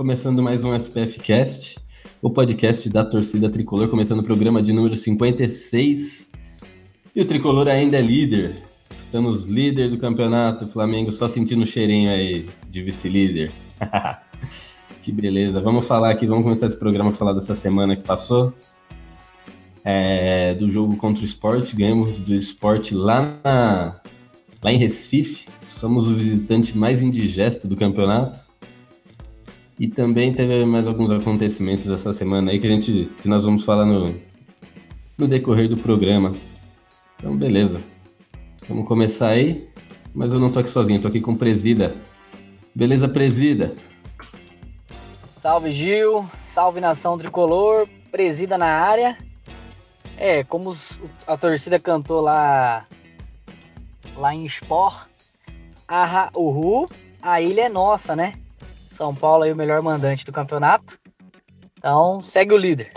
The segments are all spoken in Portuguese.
Começando mais um SPF Cast, o podcast da torcida tricolor, começando o programa de número 56. E o tricolor ainda é líder. Estamos líder do campeonato, Flamengo só sentindo o cheirinho aí de vice-líder. que beleza. Vamos falar aqui, vamos começar esse programa falar dessa semana que passou. É, do jogo contra o esporte, ganhamos do esporte lá, na, lá em Recife. Somos o visitante mais indigesto do campeonato. E também teve mais alguns acontecimentos essa semana aí que a gente que nós vamos falar no, no decorrer do programa. Então, beleza. Vamos começar aí. Mas eu não tô aqui sozinho, tô aqui com Presida. Beleza, Presida? Salve Gil, salve nação tricolor, Presida na área. É, como a torcida cantou lá lá em Sport, Arra Uhu, a ilha é nossa, né? São Paulo aí o melhor mandante do campeonato. Então, segue o líder.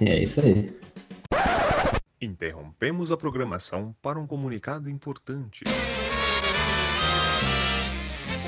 É isso aí. Interrompemos a programação para um comunicado importante.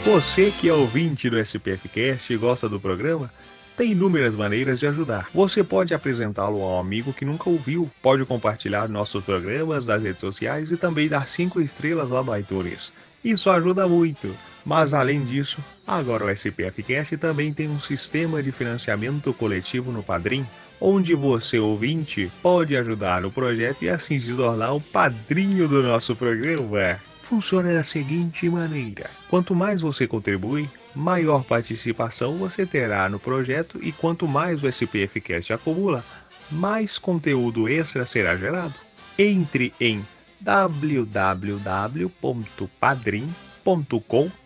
Você que é ouvinte do SPFcast e gosta do programa, tem inúmeras maneiras de ajudar. Você pode apresentá-lo a um amigo que nunca ouviu, pode compartilhar nossos programas nas redes sociais e também dar 5 estrelas lá no iTunes. Isso ajuda muito. Mas além disso, agora o SPFcast também tem um sistema de financiamento coletivo no Padrim, onde você, ouvinte, pode ajudar no projeto e assim se tornar o padrinho do nosso programa. Funciona da seguinte maneira: quanto mais você contribui, maior participação você terá no projeto e quanto mais o SPFcast acumula, mais conteúdo extra será gerado. Entre em www.padrim.com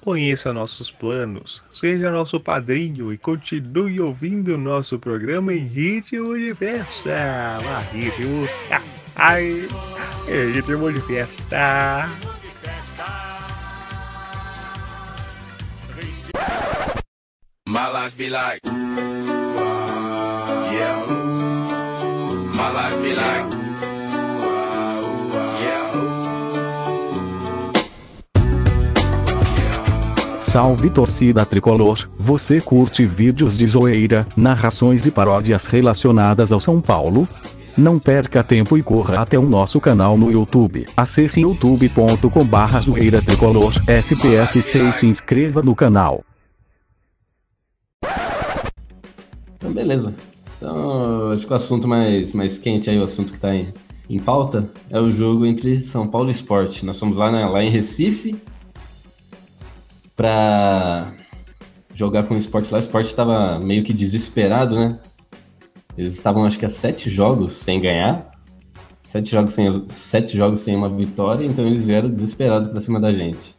Conheça nossos planos, seja nosso padrinho e continue ouvindo nosso programa em ritmo de festa. Ah, ritmo. Ai, ritmo de festa. My life be like, yeah. My life be like. Salve torcida tricolor, você curte vídeos de zoeira, narrações e paródias relacionadas ao São Paulo? Não perca tempo e corra até o nosso canal no YouTube. Acesse youtube.com barra zoeira tricolor SPF6 e se inscreva no canal. Então, beleza. Então, acho que o assunto mais, mais quente aí, o assunto que tá em, em pauta, é o jogo entre São Paulo e Sport. Nós somos lá, lá em Recife, para jogar com o Sport lá. O Sport estava meio que desesperado, né? Eles estavam, acho que, há sete jogos sem ganhar. Sete jogos sem, sete jogos sem uma vitória, então eles vieram desesperados para cima da gente.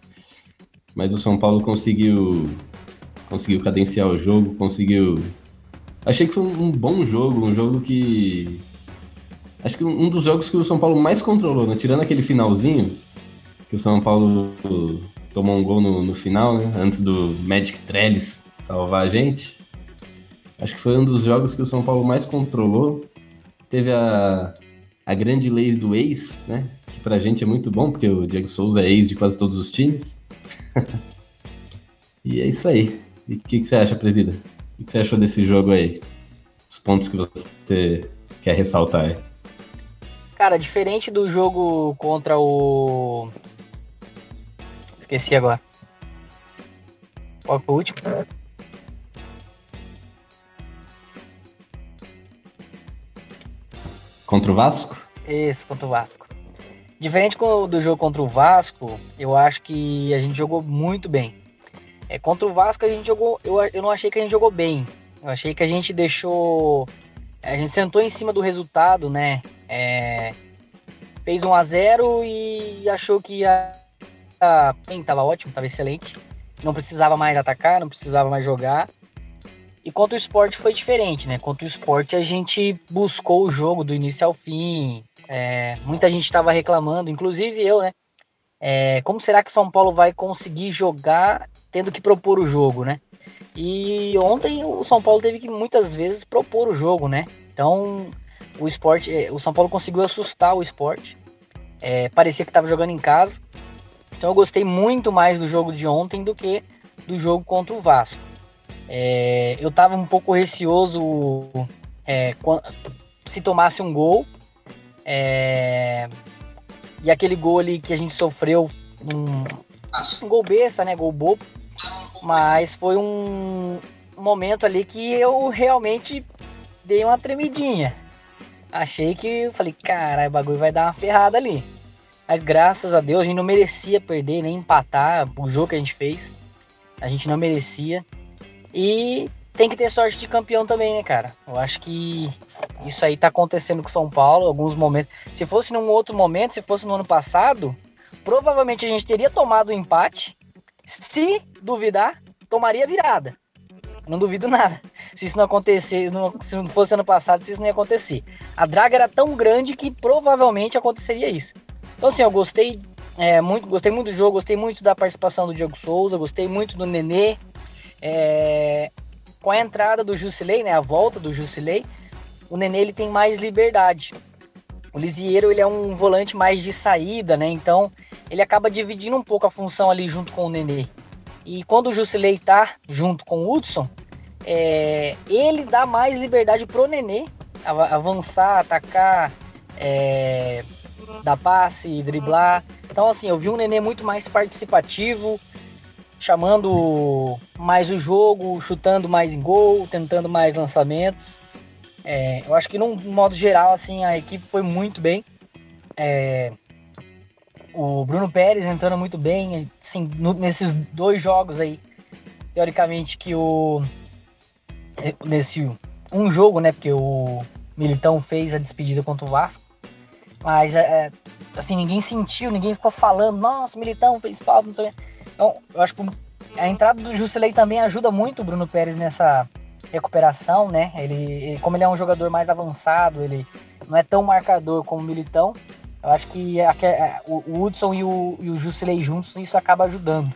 Mas o São Paulo conseguiu conseguiu cadenciar o jogo, conseguiu. Achei que foi um bom jogo, um jogo que. Acho que um dos jogos que o São Paulo mais controlou, né? Tirando aquele finalzinho, que o São Paulo tomou um gol no, no final, né? Antes do Magic Trellis salvar a gente. Acho que foi um dos jogos que o São Paulo mais controlou. Teve a, a grande lei do ex, né? Que pra gente é muito bom, porque o Diego Souza é ex de quase todos os times. e é isso aí. E o que, que, você acha, presida? O que você achou desse jogo aí? Os pontos que você quer ressaltar aí. Cara, diferente do jogo contra o Esqueci agora. Qual foi o último? Contra o Vasco? Esse, contra o Vasco. Diferente do jogo contra o Vasco, eu acho que a gente jogou muito bem. É, contra o Vasco a gente jogou. Eu, eu não achei que a gente jogou bem. Eu achei que a gente deixou. A gente sentou em cima do resultado, né? É, fez 1 a 0 e achou que ia. Bem, tava ótimo, tava excelente. Não precisava mais atacar, não precisava mais jogar. E contra o esporte foi diferente, né? Contra o esporte a gente buscou o jogo do início ao fim. É, muita gente estava reclamando, inclusive eu, né? É, como será que o São Paulo vai conseguir jogar tendo que propor o jogo, né? E ontem o São Paulo teve que muitas vezes propor o jogo, né? Então o esporte, é, o São Paulo conseguiu assustar o esporte. É, parecia que estava jogando em casa. Então eu gostei muito mais do jogo de ontem do que do jogo contra o Vasco. É, eu estava um pouco receoso é, se tomasse um gol. É, e aquele gol ali que a gente sofreu, um, um gol besta, né? Gol bobo. Mas foi um momento ali que eu realmente dei uma tremidinha. Achei que falei, caralho, o bagulho vai dar uma ferrada ali. Mas graças a Deus a gente não merecia perder nem empatar o jogo que a gente fez. A gente não merecia. E tem que ter sorte de campeão também, né, cara? Eu acho que isso aí tá acontecendo com São Paulo, alguns momentos. Se fosse num outro momento, se fosse no ano passado, provavelmente a gente teria tomado o um empate. Se duvidar, tomaria virada. Não duvido nada. Se isso não acontecer, se não fosse ano passado, se isso não ia acontecer. A draga era tão grande que provavelmente aconteceria isso. Então, assim, eu gostei é, muito, gostei muito do jogo, gostei muito da participação do Diego Souza, gostei muito do Nenê. É, com a entrada do Jusilei, né, a volta do Jusilei, o Nenê ele tem mais liberdade. O Lisieiro ele é um volante mais de saída, né? Então ele acaba dividindo um pouco a função ali junto com o Nenê. E quando o Jusilei tá junto com o Hudson, é, ele dá mais liberdade pro Nenê avançar, atacar, é, dar passe, driblar. Então assim, eu vi um Nenê muito mais participativo, chamando mais o jogo, chutando mais em gol, tentando mais lançamentos. É, eu acho que, num modo geral, assim, a equipe foi muito bem. É, o Bruno Pérez entrando muito bem, assim, no, nesses dois jogos aí, teoricamente que o nesse um jogo, né, porque o Militão fez a despedida contra o Vasco, mas é, assim ninguém sentiu, ninguém ficou falando, nossa, Militão fez falta, não sei. Então, eu acho que a entrada do Jusilei também ajuda muito o Bruno Pérez nessa recuperação, né? Ele, como ele é um jogador mais avançado, ele não é tão marcador como o Militão. Eu acho que a, a, o, o Hudson e o, e o juntos, isso acaba ajudando.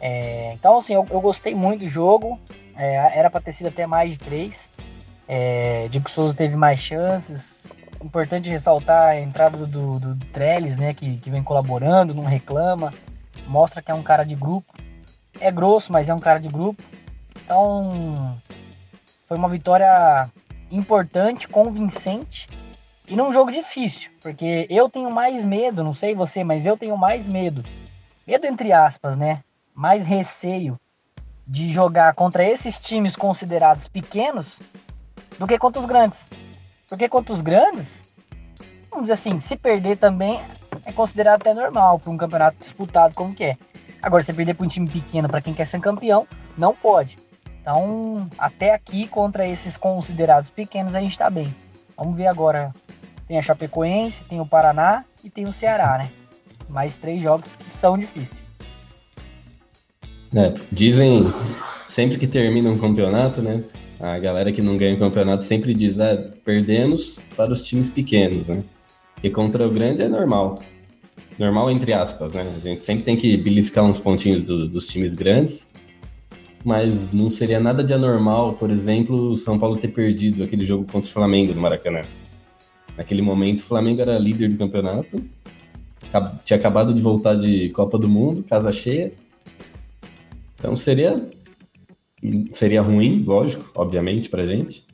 É, então, assim, eu, eu, gostei muito do jogo. É, era para ter sido até mais de três. É, Diego Souza teve mais chances. Importante ressaltar a entrada do, do, do Trellis, né? Que, que vem colaborando, não reclama mostra que é um cara de grupo. É grosso, mas é um cara de grupo. Então, foi uma vitória importante, convincente e num jogo difícil, porque eu tenho mais medo, não sei você, mas eu tenho mais medo. Medo entre aspas, né? Mais receio de jogar contra esses times considerados pequenos do que contra os grandes. Porque contra os grandes, vamos dizer assim, se perder também é considerado até normal para um campeonato disputado como que é. Agora, você perder para um time pequeno, para quem quer ser campeão, não pode. Então, até aqui, contra esses considerados pequenos, a gente está bem. Vamos ver agora. Tem a Chapecoense, tem o Paraná e tem o Ceará, né? Mais três jogos que são difíceis. É, dizem, sempre que termina um campeonato, né? A galera que não ganha o campeonato sempre diz, ah, perdemos para os times pequenos, né? E contra o grande é normal. Normal entre aspas, né? A gente sempre tem que beliscar uns pontinhos do, dos times grandes, mas não seria nada de anormal, por exemplo, o São Paulo ter perdido aquele jogo contra o Flamengo no Maracanã. Naquele momento, o Flamengo era líder do campeonato, tinha acabado de voltar de Copa do Mundo, casa cheia. Então seria seria ruim, lógico, obviamente, pra gente,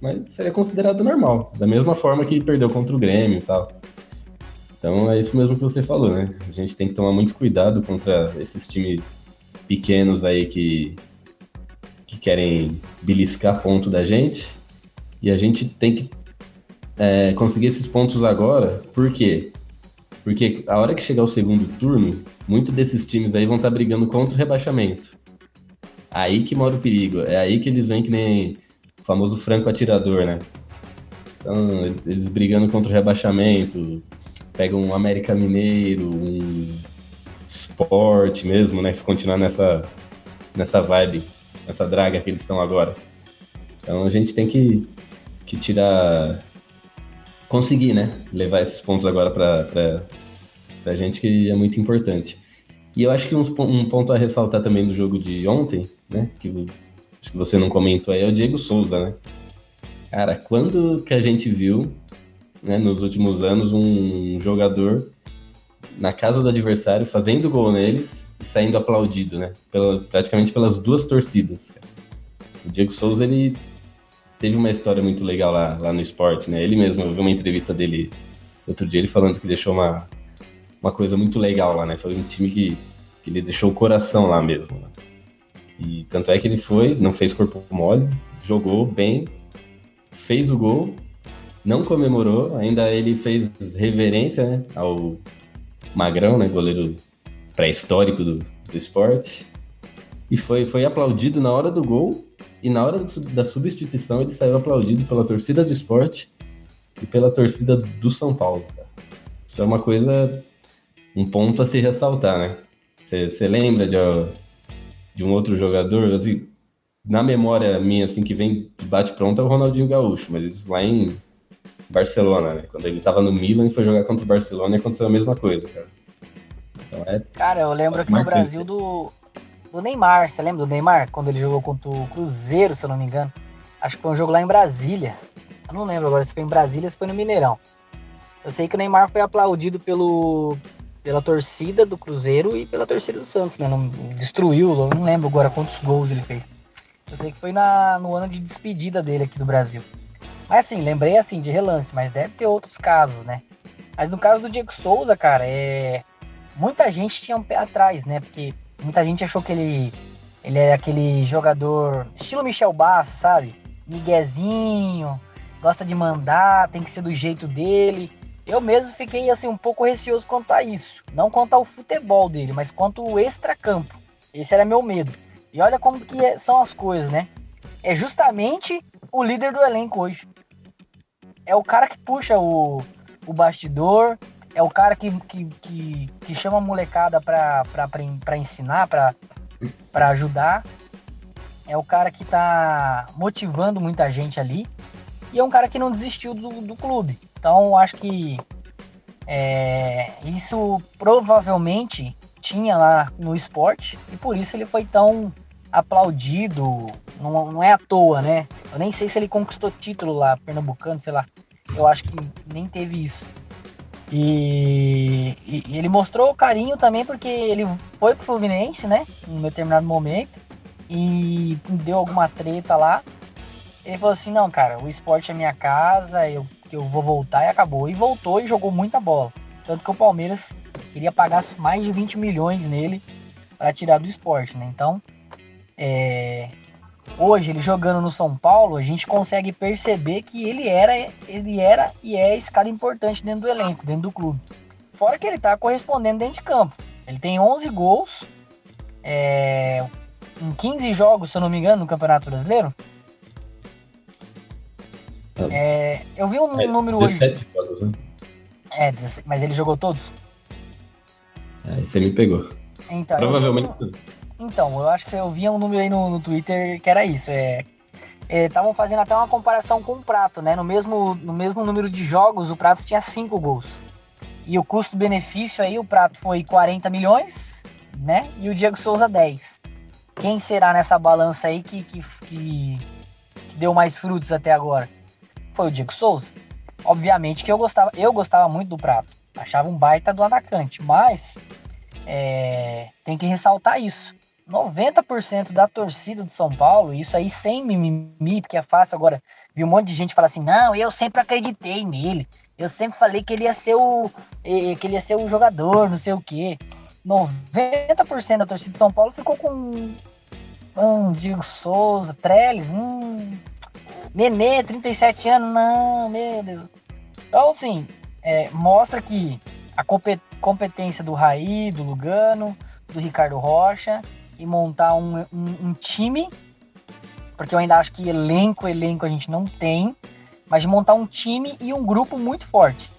mas seria considerado normal, da mesma forma que perdeu contra o Grêmio e tal. Então é isso mesmo que você falou, né? A gente tem que tomar muito cuidado contra esses times pequenos aí que, que querem beliscar ponto da gente. E a gente tem que é, conseguir esses pontos agora. Por quê? Porque a hora que chegar o segundo turno, muitos desses times aí vão estar tá brigando contra o rebaixamento. Aí que mora o perigo. É aí que eles vêm que nem o famoso franco atirador, né? Então, eles brigando contra o rebaixamento, pegam um América Mineiro, um esporte mesmo, né? Se continuar nessa, nessa vibe, nessa draga que eles estão agora. Então a gente tem que, que tirar. conseguir, né? Levar esses pontos agora para a gente, que é muito importante. E eu acho que um, um ponto a ressaltar também do jogo de ontem, né? Que acho que você não comentou aí, é o Diego Souza, né? Cara, quando que a gente viu, né, nos últimos anos, um jogador na casa do adversário fazendo gol neles e saindo aplaudido, né? Pela, praticamente pelas duas torcidas. O Diego Souza, ele teve uma história muito legal lá, lá no esporte, né? Ele mesmo, eu vi uma entrevista dele outro dia, ele falando que deixou uma, uma coisa muito legal lá, né? Foi um time que, que ele deixou o coração lá mesmo. Né? E tanto é que ele foi, não fez corpo mole, jogou bem, fez o gol, não comemorou, ainda ele fez reverência né, ao Magrão, né, goleiro pré-histórico do, do esporte, e foi, foi aplaudido na hora do gol, e na hora da substituição ele saiu aplaudido pela torcida do esporte e pela torcida do São Paulo. Cara. Isso é uma coisa, um ponto a se ressaltar, né? Você lembra de, de um outro jogador, assim, na memória minha, assim, que vem de bate-pronto é o Ronaldinho Gaúcho, mas isso lá em Barcelona, né? Quando ele tava no Milan e foi jogar contra o Barcelona e aconteceu a mesma coisa, cara. Então é. Cara, eu lembro aqui no Brasil do, do Neymar. Você lembra do Neymar? Quando ele jogou contra o Cruzeiro, se eu não me engano. Acho que foi um jogo lá em Brasília. Eu não lembro agora se foi em Brasília ou se foi no Mineirão. Eu sei que o Neymar foi aplaudido pelo, pela torcida do Cruzeiro e pela torcida do Santos, né? Não, destruiu, não lembro agora quantos gols ele fez. Eu sei que foi na, no ano de despedida dele aqui do Brasil. Mas assim, lembrei assim de relance, mas deve ter outros casos, né? Mas no caso do Diego Souza, cara, é muita gente tinha um pé atrás, né? Porque muita gente achou que ele ele era aquele jogador estilo Michel Bastos, sabe? Miguezinho, gosta de mandar, tem que ser do jeito dele. Eu mesmo fiquei assim um pouco receoso quanto a isso, não quanto ao futebol dele, mas quanto ao extracampo. Esse era meu medo. E olha como que é, são as coisas, né? É justamente o líder do elenco hoje. É o cara que puxa o, o bastidor, é o cara que, que, que, que chama a molecada pra, pra, pra ensinar, pra, pra ajudar. É o cara que tá motivando muita gente ali. E é um cara que não desistiu do, do clube. Então, acho que é, isso provavelmente tinha lá no esporte e por isso ele foi tão aplaudido, não, não é à toa, né? Eu nem sei se ele conquistou título lá, pernambucano, sei lá. Eu acho que nem teve isso. E, e, e ele mostrou carinho também porque ele foi pro Fluminense, né? Em um determinado momento. E deu alguma treta lá. Ele falou assim, não, cara, o esporte é minha casa, eu, eu vou voltar e acabou. E voltou e jogou muita bola. Tanto que o Palmeiras queria pagar mais de 20 milhões nele para tirar do esporte, né? Então, é, hoje ele jogando no São Paulo, a gente consegue perceber que ele era, ele era e é esse cara importante dentro do elenco, dentro do clube. Fora que ele tá correspondendo dentro de campo. Ele tem 11 gols é, em 15 jogos, se eu não me engano, no Campeonato Brasileiro. Tá. É, eu vi um é, número 17 hoje. Jogos, né? É, mas ele jogou todos? É, você me pegou. Então, Provavelmente tudo. Então, eu acho que eu vi um número aí no, no Twitter que era isso. É, estavam é, fazendo até uma comparação com o Prato, né? No mesmo, no mesmo número de jogos, o Prato tinha 5 gols. E o custo-benefício aí, o Prato foi 40 milhões, né? E o Diego Souza 10. Quem será nessa balança aí que, que, que, que deu mais frutos até agora? Foi o Diego Souza. Obviamente que eu gostava, eu gostava muito do Prato. Achava um baita do atacante, mas é, tem que ressaltar isso. 90% da torcida do São Paulo, isso aí sem mimimi, que é fácil agora. Vi um monte de gente falar assim: "Não, eu sempre acreditei nele. Eu sempre falei que ele ia ser o que ele ia ser o jogador, não sei o quê". 90% da torcida de São Paulo ficou com hum, Diego Souza, Trellis, hum, Nenê, 37 anos, não, meu Deus. Então, assim, é, mostra que a competência do Raí, do Lugano, do Ricardo Rocha e montar um, um, um time, porque eu ainda acho que elenco, elenco a gente não tem, mas de montar um time e um grupo muito forte.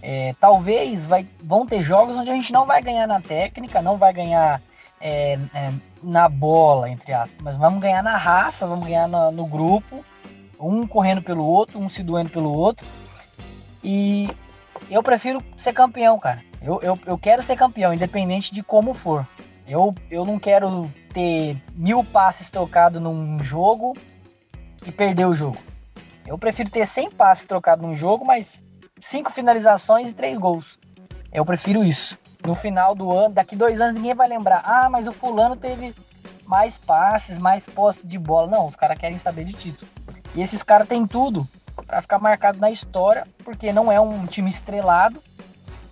É, talvez vai, vão ter jogos onde a gente não vai ganhar na técnica, não vai ganhar é, é, na bola, entre aspas, mas vamos ganhar na raça, vamos ganhar no, no grupo, um correndo pelo outro, um se doendo pelo outro. E eu prefiro ser campeão, cara. Eu, eu, eu quero ser campeão, independente de como for. Eu, eu não quero ter mil passes trocados num jogo e perder o jogo. Eu prefiro ter 100 passes trocados num jogo, mas cinco finalizações e três gols. Eu prefiro isso. No final do ano, daqui dois anos, ninguém vai lembrar. Ah, mas o fulano teve mais passes, mais posse de bola. Não, os caras querem saber de título. E esses caras têm tudo para ficar marcado na história, porque não é um time estrelado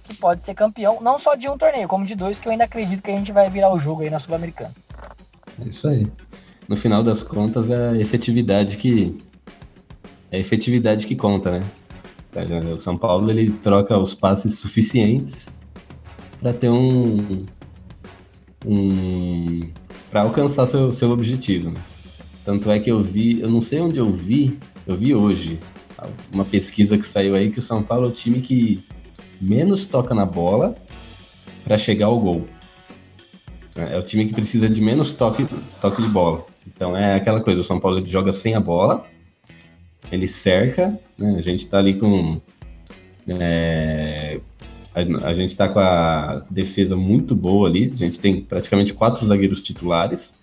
que pode ser campeão, não só de um torneio, como de dois, que eu ainda acredito que a gente vai virar o jogo aí na Sul-Americana. É isso aí. No final das contas, é a efetividade que. É a efetividade que conta, né? O São Paulo ele troca os passes suficientes para ter um, um para alcançar seu, seu objetivo. Né? Tanto é que eu vi, eu não sei onde eu vi, eu vi hoje uma pesquisa que saiu aí que o São Paulo é o time que menos toca na bola para chegar ao gol. É o time que precisa de menos toque, toque de bola. Então é aquela coisa, o São Paulo joga sem a bola, ele cerca, né? A gente está ali com. É, a, a, gente está com a defesa muito boa ali. A gente tem praticamente quatro zagueiros titulares.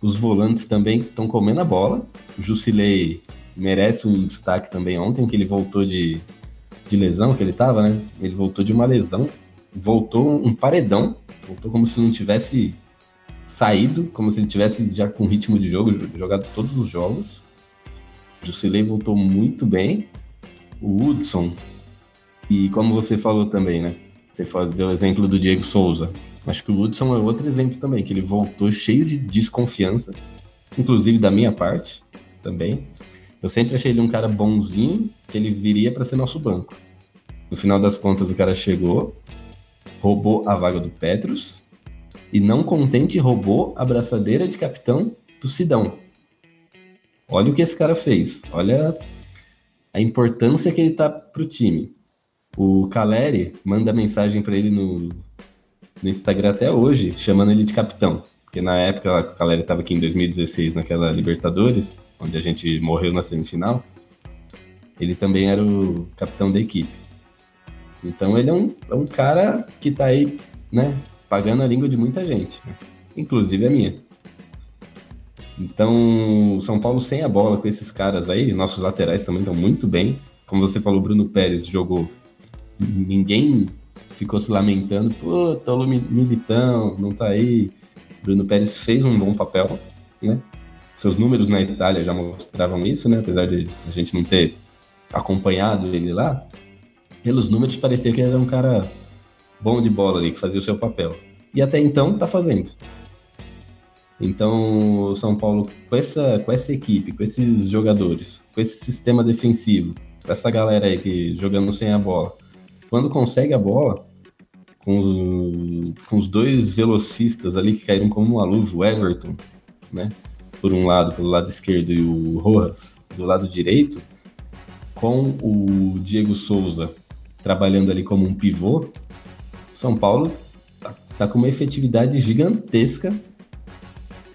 Os volantes também estão comendo a bola. O Jusilei merece um destaque também ontem, que ele voltou de, de lesão, que ele estava, né? Ele voltou de uma lesão, voltou um paredão, voltou como se não tivesse saído, como se ele tivesse já com ritmo de jogo, jogado todos os jogos. Jusilei voltou muito bem. O Hudson, e como você falou também, né? Você deu o exemplo do Diego Souza. Acho que o Hudson é outro exemplo também, que ele voltou cheio de desconfiança, inclusive da minha parte também. Eu sempre achei ele um cara bonzinho, que ele viria para ser nosso banco. No final das contas, o cara chegou, roubou a vaga do Petrus e, não contente, roubou a braçadeira de capitão do Sidão. Olha o que esse cara fez. Olha a importância que ele tá pro time. O Caleri manda mensagem para ele no, no Instagram até hoje, chamando ele de capitão. Porque na época o Caleri tava aqui em 2016, naquela Libertadores, onde a gente morreu na semifinal, ele também era o capitão da equipe. Então ele é um, é um cara que tá aí, né, pagando a língua de muita gente, né? inclusive a minha. Então, o São Paulo sem a bola com esses caras aí, nossos laterais também estão muito bem. Como você falou, Bruno Pérez jogou. Ninguém ficou se lamentando, pô, o Militão, não tá aí. Bruno Pérez fez um bom papel, né? Seus números na Itália já mostravam isso, né? Apesar de a gente não ter acompanhado ele lá, pelos números parecia que ele era um cara bom de bola ali, que fazia o seu papel. E até então tá fazendo. Então, o São Paulo, com essa, com essa equipe, com esses jogadores, com esse sistema defensivo, com essa galera aí que jogando sem a bola, quando consegue a bola, com os, com os dois velocistas ali que caíram como uma luz, o Everton, né? Por um lado, pelo lado esquerdo, e o Rojas do lado direito, com o Diego Souza trabalhando ali como um pivô, São Paulo tá, tá com uma efetividade gigantesca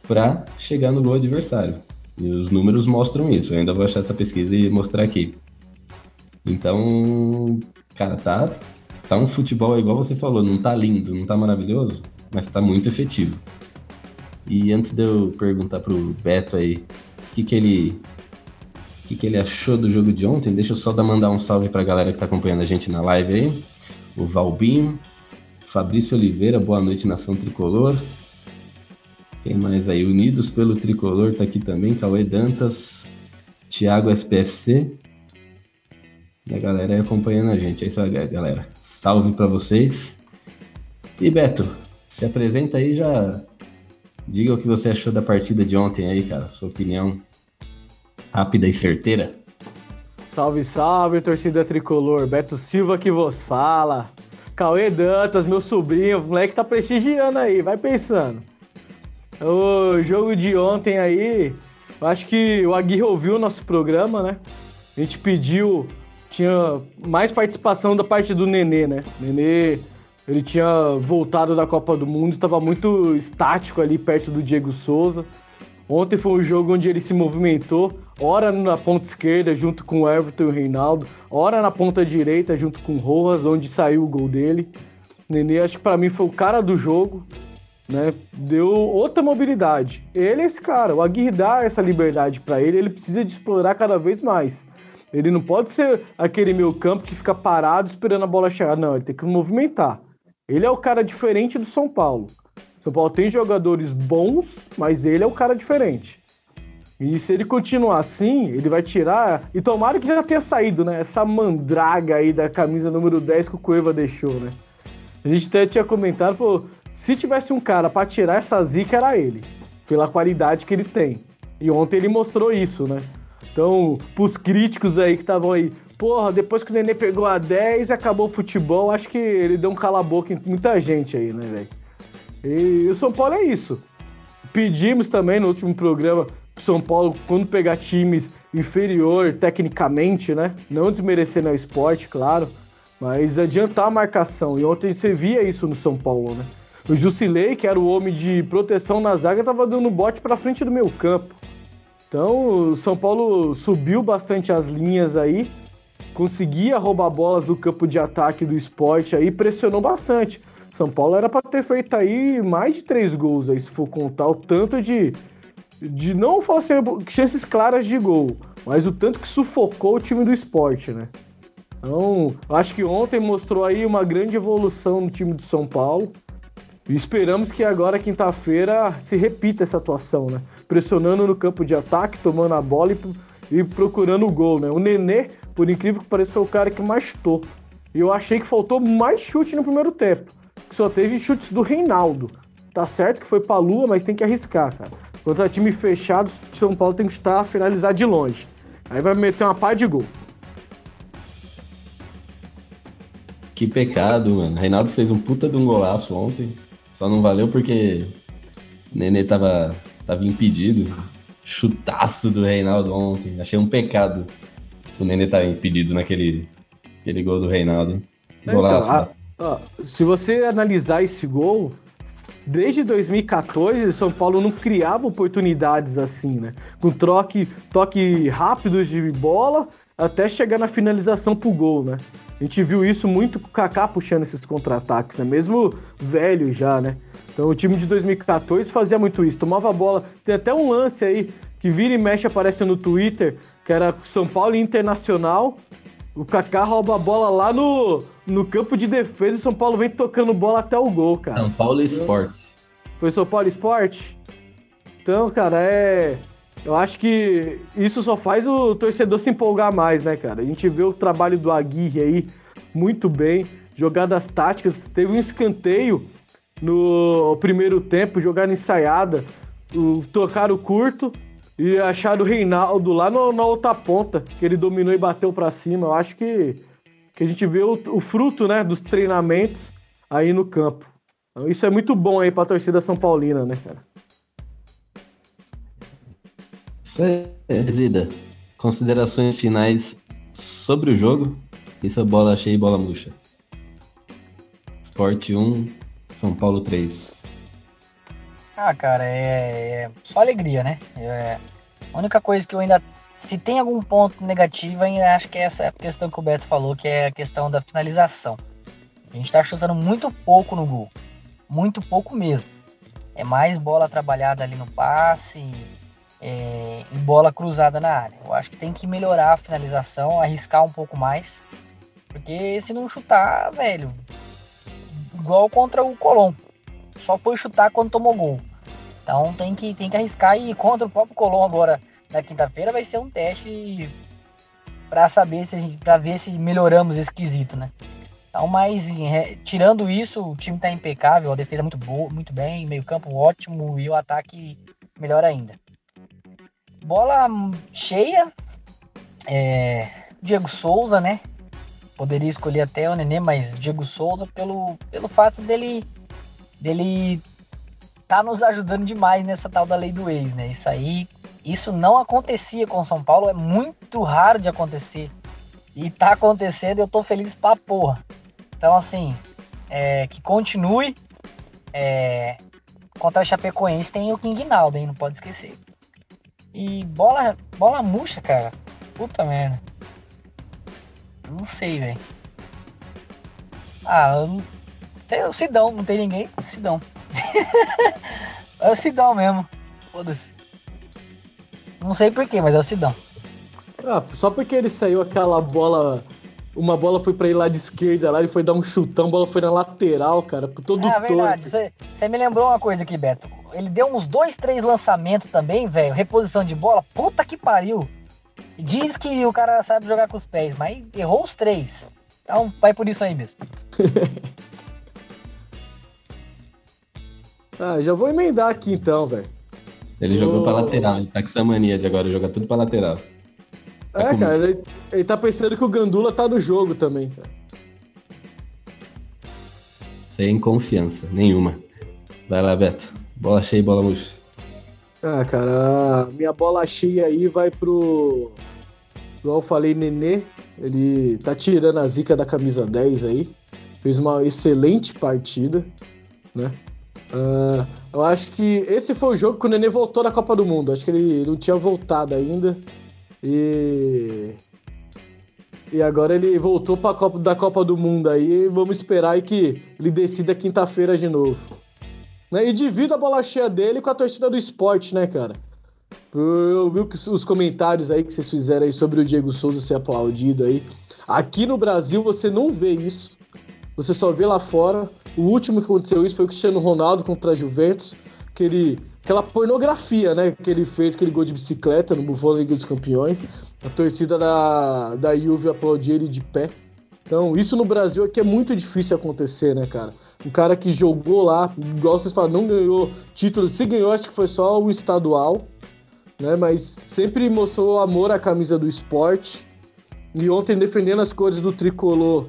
para chegar no gol adversário. E os números mostram isso. Eu ainda vou achar essa pesquisa e mostrar aqui. Então, cara, tá, tá um futebol igual você falou, não tá lindo, não tá maravilhoso, mas tá muito efetivo. E antes de eu perguntar pro Beto aí o que, que ele o que, que ele achou do jogo de ontem, deixa eu só dar, mandar um salve pra galera que tá acompanhando a gente na live aí. O Valbinho, Fabrício Oliveira, boa noite, Nação Tricolor. Quem mais aí? Unidos pelo Tricolor tá aqui também, Cauê Dantas, Thiago SPFC. E a galera aí acompanhando a gente. É isso aí, galera. Salve para vocês. E Beto, Se apresenta aí já. Diga o que você achou da partida de ontem aí, cara. Sua opinião rápida e certeira. Salve, salve, torcida tricolor. Beto Silva que vos fala. Cauê Dantas, meu sobrinho, o moleque tá prestigiando aí, vai pensando. O jogo de ontem aí, acho que o Aguirre ouviu o nosso programa, né? A gente pediu, tinha mais participação da parte do Nenê, né? Nenê, ele tinha voltado da Copa do Mundo, estava muito estático ali perto do Diego Souza. Ontem foi um jogo onde ele se movimentou, ora na ponta esquerda junto com o Everton e o Reinaldo, ora na ponta direita junto com o Rojas, onde saiu o gol dele. Nenê, acho que para mim foi o cara do jogo, né? Deu outra mobilidade. Ele é esse cara, o Aguirre dá essa liberdade para ele, ele precisa de explorar cada vez mais. Ele não pode ser aquele meio campo que fica parado esperando a bola chegar, não, ele tem que movimentar. Ele é o cara diferente do São Paulo. São Paulo tem jogadores bons, mas ele é o cara diferente. E se ele continuar assim, ele vai tirar. E tomara que já tenha saído, né? Essa mandraga aí da camisa número 10 que o Cueva deixou, né? A gente até tinha comentado, falou, se tivesse um cara para tirar essa zica, era ele. Pela qualidade que ele tem. E ontem ele mostrou isso, né? Então, pros críticos aí que estavam aí, porra, depois que o Nenê pegou a 10 e acabou o futebol, acho que ele deu um cala-boca em muita gente aí, né, velho? E o São Paulo é isso. Pedimos também no último programa pro São Paulo, quando pegar times inferior tecnicamente, né? Não desmerecendo o esporte, claro, mas adiantar a marcação. E ontem você via isso no São Paulo, né? O Jusilei, que era o homem de proteção na zaga, tava dando bote para frente do meu campo. Então, o São Paulo subiu bastante as linhas aí, conseguia roubar bolas do campo de ataque do esporte aí, pressionou bastante. São Paulo era para ter feito aí mais de três gols aí, se for contar o tanto de. de não fosse chances claras de gol, mas o tanto que sufocou o time do esporte, né? Então, acho que ontem mostrou aí uma grande evolução no time do São Paulo. E esperamos que agora, quinta-feira, se repita essa atuação, né? Pressionando no campo de ataque, tomando a bola e, e procurando o gol, né? O Nenê, por incrível que pareça, foi o cara que mais chutou. E eu achei que faltou mais chute no primeiro tempo que só teve chutes do Reinaldo. Tá certo que foi pra lua, mas tem que arriscar, cara. Contra time fechado, São Paulo tem que estar finalizar de longe. Aí vai meter uma pá de gol. Que pecado, mano. Reinaldo fez um puta de um golaço ontem. Só não valeu porque Nenê tava, tava impedido. Chutaço do Reinaldo ontem. Achei um pecado o Nenê tava impedido naquele aquele gol do Reinaldo. Então, golaço. Então, a se você analisar esse gol, desde 2014 o São Paulo não criava oportunidades assim, né? Com troque, toque rápidos de bola até chegar na finalização pro gol, né? A gente viu isso muito com o Kaká puxando esses contra-ataques, né? Mesmo velho já, né? Então o time de 2014 fazia muito isso, tomava a bola. Tem até um lance aí que vira e mexe aparece no Twitter, que era São Paulo Internacional. O Kaká rouba a bola lá no no campo de defesa, o São Paulo vem tocando bola até o gol, cara. São Paulo Esporte. Foi São Paulo Esporte? Então, cara, é. Eu acho que isso só faz o torcedor se empolgar mais, né, cara? A gente vê o trabalho do Aguirre aí muito bem, jogadas táticas. Teve um escanteio no primeiro tempo, jogada ensaiada, o, tocaram curto e acharam o Reinaldo lá no, na outra ponta, que ele dominou e bateu para cima. Eu acho que que a gente vê o, o fruto né, dos treinamentos aí no campo. Então, isso é muito bom aí para a torcida São Paulina, né, cara? Isso é, Zida. Considerações finais sobre o jogo. Isso é bola cheia e bola murcha. Sport 1, São Paulo 3. Ah, cara, é, é só alegria, né? É, a única coisa que eu ainda se tem algum ponto negativo, ainda acho que é essa questão que o Beto falou, que é a questão da finalização. A gente está chutando muito pouco no gol. Muito pouco mesmo. É mais bola trabalhada ali no passe é, e bola cruzada na área. Eu acho que tem que melhorar a finalização, arriscar um pouco mais. Porque se não chutar, velho, igual contra o Colom. Só foi chutar quando tomou gol. Então tem que, tem que arriscar. E contra o próprio Colom agora na quinta-feira vai ser um teste para saber se a gente, para ver se melhoramos esse quesito, né? Então, mas é, tirando isso, o time tá impecável, a defesa muito boa, muito bem, meio campo ótimo e o ataque melhor ainda. Bola cheia, é, Diego Souza, né? Poderia escolher até o Nenê, mas Diego Souza pelo, pelo fato dele dele tá nos ajudando demais nessa tal da lei do ex, né? Isso aí, isso não acontecia com o São Paulo, é muito raro de acontecer. E tá acontecendo eu tô feliz pra porra. Então, assim, é, que continue. É, contra a Chapecoense tem o King Naldo, hein? Não pode esquecer. E bola, bola murcha, cara. Puta merda. Não sei, velho. Ah, eu não sei, o Sidão, não tem ninguém. Sidão. é o Sidão mesmo. Foda-se. Não sei porquê, mas é o Sidão. Ah, só porque ele saiu aquela bola uma bola foi pra ir lá de esquerda, lá ele foi dar um chutão, a bola foi na lateral, cara, todo É verdade, você me lembrou uma coisa aqui, Beto. Ele deu uns dois, três lançamentos também, velho, reposição de bola, puta que pariu. Diz que o cara sabe jogar com os pés, mas errou os três. Então vai por isso aí mesmo. ah, já vou emendar aqui então, velho. Ele oh. jogou pra lateral, ele tá com essa mania de agora jogar tudo pra lateral. É, é cara, ele, ele, tá pensando que o Gandula tá no jogo também, cara. Sem confiança nenhuma. Vai lá, Beto. Bola cheia e bola murcha. Ah, cara, minha bola cheia aí vai pro. Igual eu falei, Nenê. Ele tá tirando a zica da camisa 10 aí. Fez uma excelente partida, né? Uh, eu acho que esse foi o jogo que o Nenê voltou da Copa do Mundo. Acho que ele não tinha voltado ainda. E. E agora ele voltou para Copa da Copa do Mundo aí. Vamos esperar aí que ele decida quinta-feira de novo. Né? E divida a bola cheia dele com a torcida do esporte, né, cara? Eu vi os comentários aí que vocês fizeram aí sobre o Diego Souza ser aplaudido aí. Aqui no Brasil você não vê isso. Você só vê lá fora. O último que aconteceu isso foi o Cristiano Ronaldo contra a Juventus, que ele aquela pornografia, né, que ele fez, aquele gol de bicicleta no Liga dos Campeões. A torcida da, da Juve aplaudia ele de pé. Então, isso no Brasil aqui é muito difícil acontecer, né, cara? Um cara que jogou lá, igual vocês falam, não ganhou título. Se ganhou, acho que foi só o estadual, né? Mas sempre mostrou amor à camisa do esporte. E ontem, defendendo as cores do tricolor,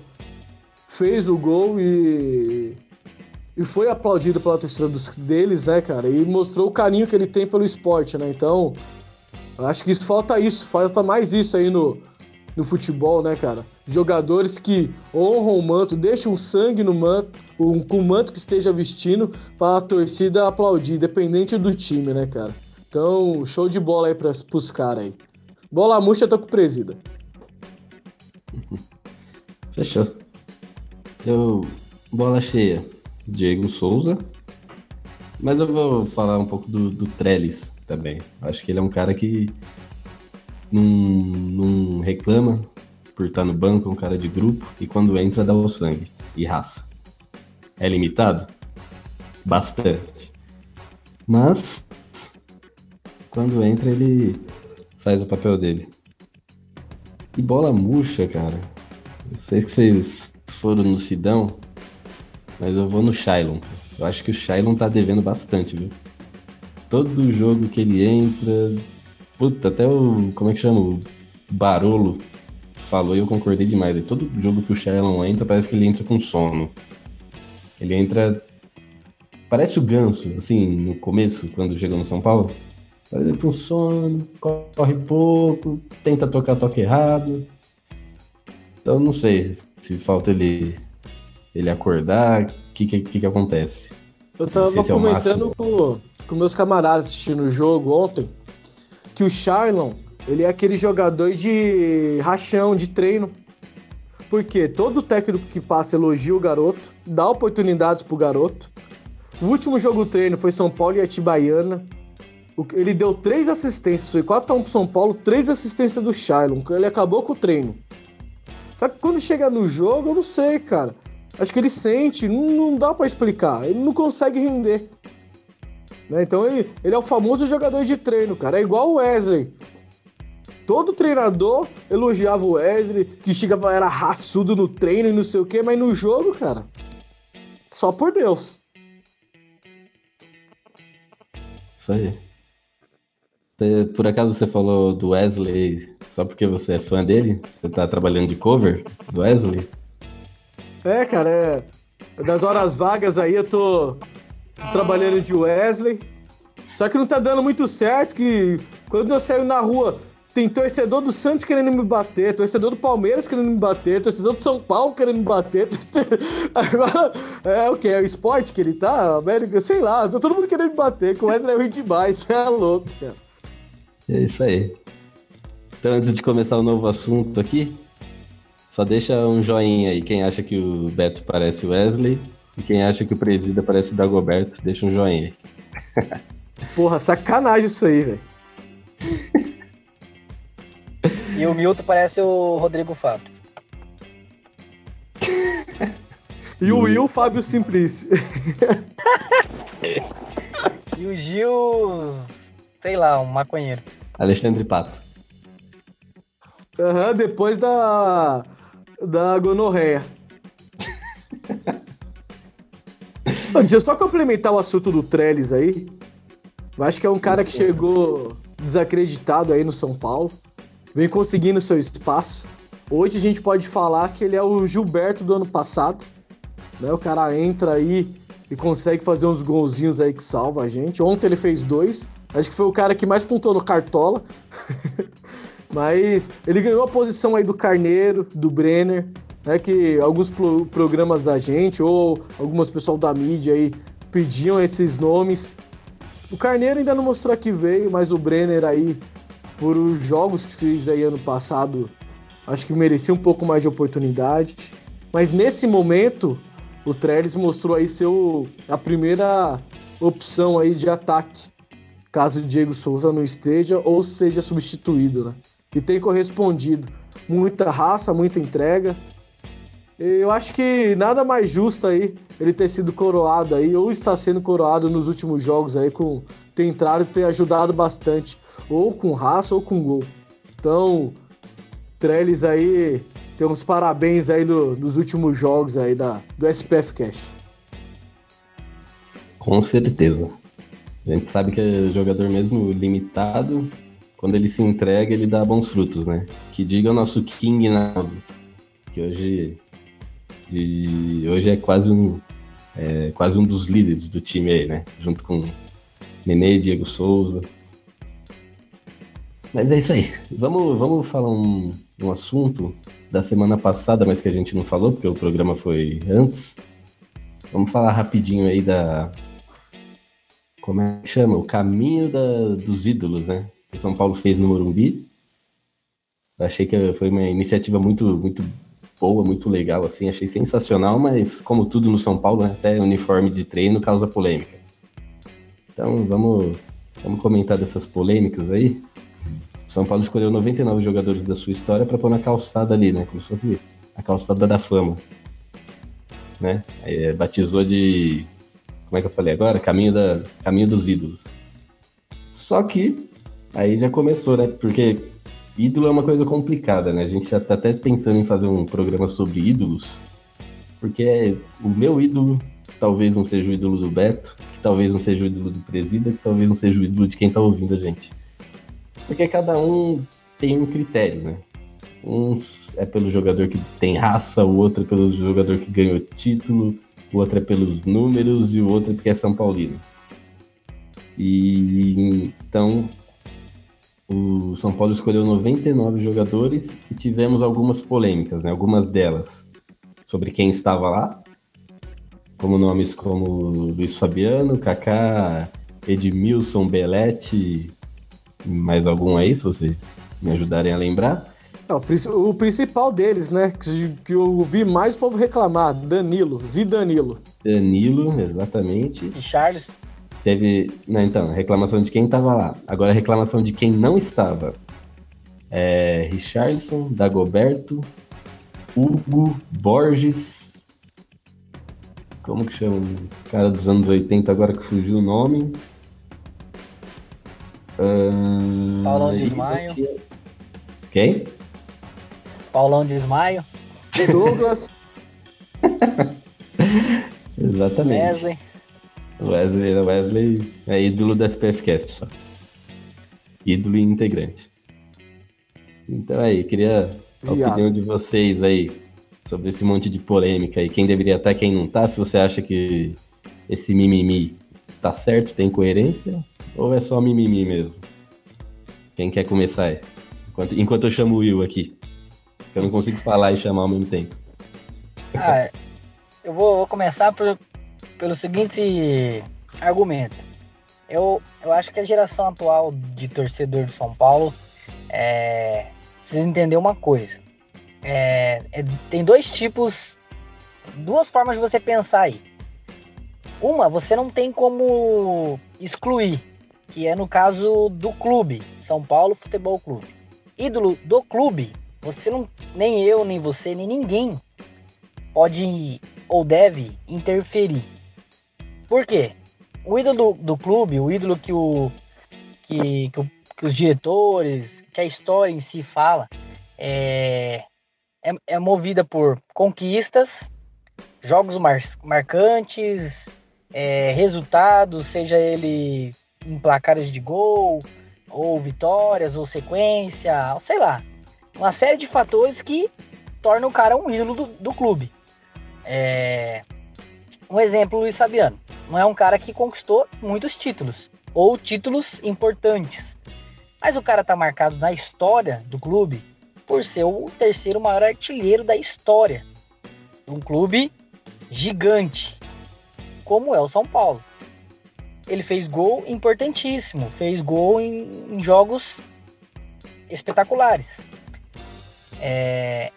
fez o gol e e foi aplaudido pela torcida dos, deles, né, cara? E mostrou o carinho que ele tem pelo esporte, né? Então, acho que isso falta isso, falta mais isso aí no, no futebol, né, cara? Jogadores que honram o manto, deixam sangue no manto, um, com o manto que esteja vestindo, para a torcida aplaudir, independente do time, né, cara? Então, show de bola aí para pros caras aí. Bola murcha, tô com presida. Fechou. Eu. Bola cheia. Diego Souza. Mas eu vou falar um pouco do, do Trellis também. Acho que ele é um cara que não, não reclama por estar no banco, é um cara de grupo, e quando entra dá o sangue e raça. É limitado? Bastante. Mas quando entra ele faz o papel dele. E bola murcha, cara. Eu sei que vocês foram no Sidão, mas eu vou no Shailon. Eu acho que o Shailon tá devendo bastante, viu? Todo jogo que ele entra. Puta, até o. Como é que chama? O Barolo falou e eu concordei demais. Todo jogo que o Shailon entra, parece que ele entra com sono. Ele entra. Parece o Ganso, assim, no começo, quando chegou no São Paulo. Parece com sono, corre pouco, tenta tocar toque errado. Então não sei se falta ele ele acordar, o que, que, que, acontece? Eu tava é comentando com, com meus camaradas assistindo o jogo ontem que o Charlon, ele é aquele jogador de rachão, de treino. Porque todo técnico que passa elogia o garoto, dá oportunidades pro garoto. O último jogo treino foi São Paulo e Atibaiana. Ele deu três assistências, foi 4x1 pro São Paulo, três assistências do Charlon. Ele acabou com o treino. Só que quando chega no jogo, eu não sei, cara. Acho que ele sente, não, não dá para explicar. Ele não consegue render. Né? Então ele, ele é o famoso jogador de treino, cara. É igual o Wesley. Todo treinador elogiava o Wesley, que chegava, era raçudo no treino e não sei o quê, mas no jogo, cara, só por Deus. Isso aí. Por acaso você falou do Wesley só porque você é fã dele? Você tá trabalhando de cover do Wesley? É, cara, é. Das horas vagas aí eu tô trabalhando de Wesley. Só que não tá dando muito certo, que quando eu saio na rua, tem torcedor do Santos querendo me bater, torcedor do Palmeiras querendo me bater, torcedor do São Paulo querendo me bater. Agora, é o que? É o esporte que ele tá? América, sei lá, tá todo mundo querendo me bater, que o Wesley é ruim demais, é louco, cara. É isso aí. Então, antes de começar o novo assunto aqui, só deixa um joinha aí. Quem acha que o Beto parece Wesley e quem acha que o Presida parece Dagoberto, deixa um joinha aí. Porra, sacanagem isso aí, velho. E o Milton parece o Rodrigo Fábio. E o Will Fábio Simplice. E o Gil, sei lá, um maconheiro. Alexandre Pato. Aham, depois da. da gonorreia. Deixa eu só complementar o assunto do Trellis aí. Eu acho que é um cara que chegou desacreditado aí no São Paulo. Vem conseguindo seu espaço. Hoje a gente pode falar que ele é o Gilberto do ano passado. Né? O cara entra aí e consegue fazer uns golzinhos aí que salva a gente. Ontem ele fez dois. Acho que foi o cara que mais pontuou no Cartola. Mas ele ganhou a posição aí do Carneiro, do Brenner, né? Que alguns pro- programas da gente ou algumas pessoal da mídia aí pediam esses nomes. O Carneiro ainda não mostrou que veio, mas o Brenner aí, por os jogos que fez aí ano passado, acho que merecia um pouco mais de oportunidade. Mas nesse momento, o Trellis mostrou aí ser o- a primeira opção aí de ataque, caso o Diego Souza não esteja ou seja substituído, né? E tem correspondido. Muita raça, muita entrega. Eu acho que nada mais justo aí ele ter sido coroado aí, ou está sendo coroado nos últimos jogos aí, com ter entrado e ter ajudado bastante, ou com raça ou com gol. Então, Trellis aí, tem uns parabéns aí no- nos últimos jogos aí da, do SPF Cash. Com certeza. A gente sabe que é jogador mesmo limitado. Quando ele se entrega, ele dá bons frutos, né? Que diga o nosso King Naldo, que hoje, de, hoje é quase um é quase um dos líderes do time aí, né? Junto com Nenê, Diego Souza. Mas é isso aí. Vamos, vamos falar um, um assunto da semana passada, mas que a gente não falou, porque o programa foi antes. Vamos falar rapidinho aí da, como é que chama? O caminho da- dos ídolos, né? Que o São Paulo fez no Morumbi. Achei que foi uma iniciativa muito, muito boa, muito legal, assim. Achei sensacional, mas como tudo no São Paulo, né? até uniforme de treino causa polêmica. Então vamos, vamos comentar dessas polêmicas aí. São Paulo escolheu 99 jogadores da sua história para pôr na calçada ali, né? Como se fosse a calçada da fama. Né? É, batizou de como é que eu falei agora? Caminho, da, caminho dos ídolos. Só que aí já começou, né? Porque ídolo é uma coisa complicada, né? A gente tá até pensando em fazer um programa sobre ídolos, porque o meu ídolo talvez não seja o ídolo do Beto, que talvez não seja o ídolo do Presida, que talvez não seja o ídolo de quem tá ouvindo a gente. Porque cada um tem um critério, né? Um é pelo jogador que tem raça, o outro é pelo jogador que ganhou título, o outro é pelos números e o outro é porque é São Paulino. E então o São Paulo escolheu 99 jogadores e tivemos algumas polêmicas, né? Algumas delas sobre quem estava lá, como nomes como Luiz Fabiano, Kaká, Edmilson, Belete, mais algum aí, se vocês me ajudarem a lembrar. O, princi- o principal deles, né? Que, que eu vi mais o povo reclamar, Danilo, Zidanilo. Danilo, exatamente. E Charles, Teve. Não, então, reclamação de quem estava lá. Agora a reclamação de quem não estava. É, Richardson, Dagoberto, Hugo, Borges. Como que chama? O cara dos anos 80 agora que fugiu o nome. Paulão Desmaio. tinha- Quem? Paulão Desmaio. Douglas. Exatamente. Wesley. Wesley, Wesley é ídolo da SPFcast só. Ídolo e integrante. Então aí, queria a Viado. opinião de vocês aí sobre esse monte de polêmica aí. Quem deveria estar, quem não tá. Se você acha que esse mimimi tá certo, tem coerência, ou é só mimimi mesmo? Quem quer começar aí? Enquanto, enquanto eu chamo o Will aqui. Eu não consigo falar e chamar ao mesmo tempo. Ah, eu vou, vou começar por- pelo seguinte argumento. Eu, eu acho que a geração atual de torcedor do São Paulo é, precisa entender uma coisa. É, é- tem dois tipos, duas formas de você pensar aí. Uma, você não tem como excluir, que é no caso do clube, São Paulo Futebol Clube. Ídolo do clube, você não, nem eu, nem você, nem ninguém pode ou deve interferir. Por quê? O ídolo do, do clube, o ídolo que, o, que, que, o- que os diretores, que a história em si fala, é, é, é movida por conquistas, jogos mar, marcantes, é, resultados, seja ele em placares de gol, ou vitórias, ou sequência, ou sei lá. Uma série de fatores que tornam o cara um ídolo do, do clube. É, Um exemplo, Luiz Fabiano. Não é um cara que conquistou muitos títulos, ou títulos importantes. Mas o cara tá marcado na história do clube por ser o terceiro maior artilheiro da história. Um clube gigante, como é o São Paulo. Ele fez gol importantíssimo, fez gol em, em jogos espetaculares. É,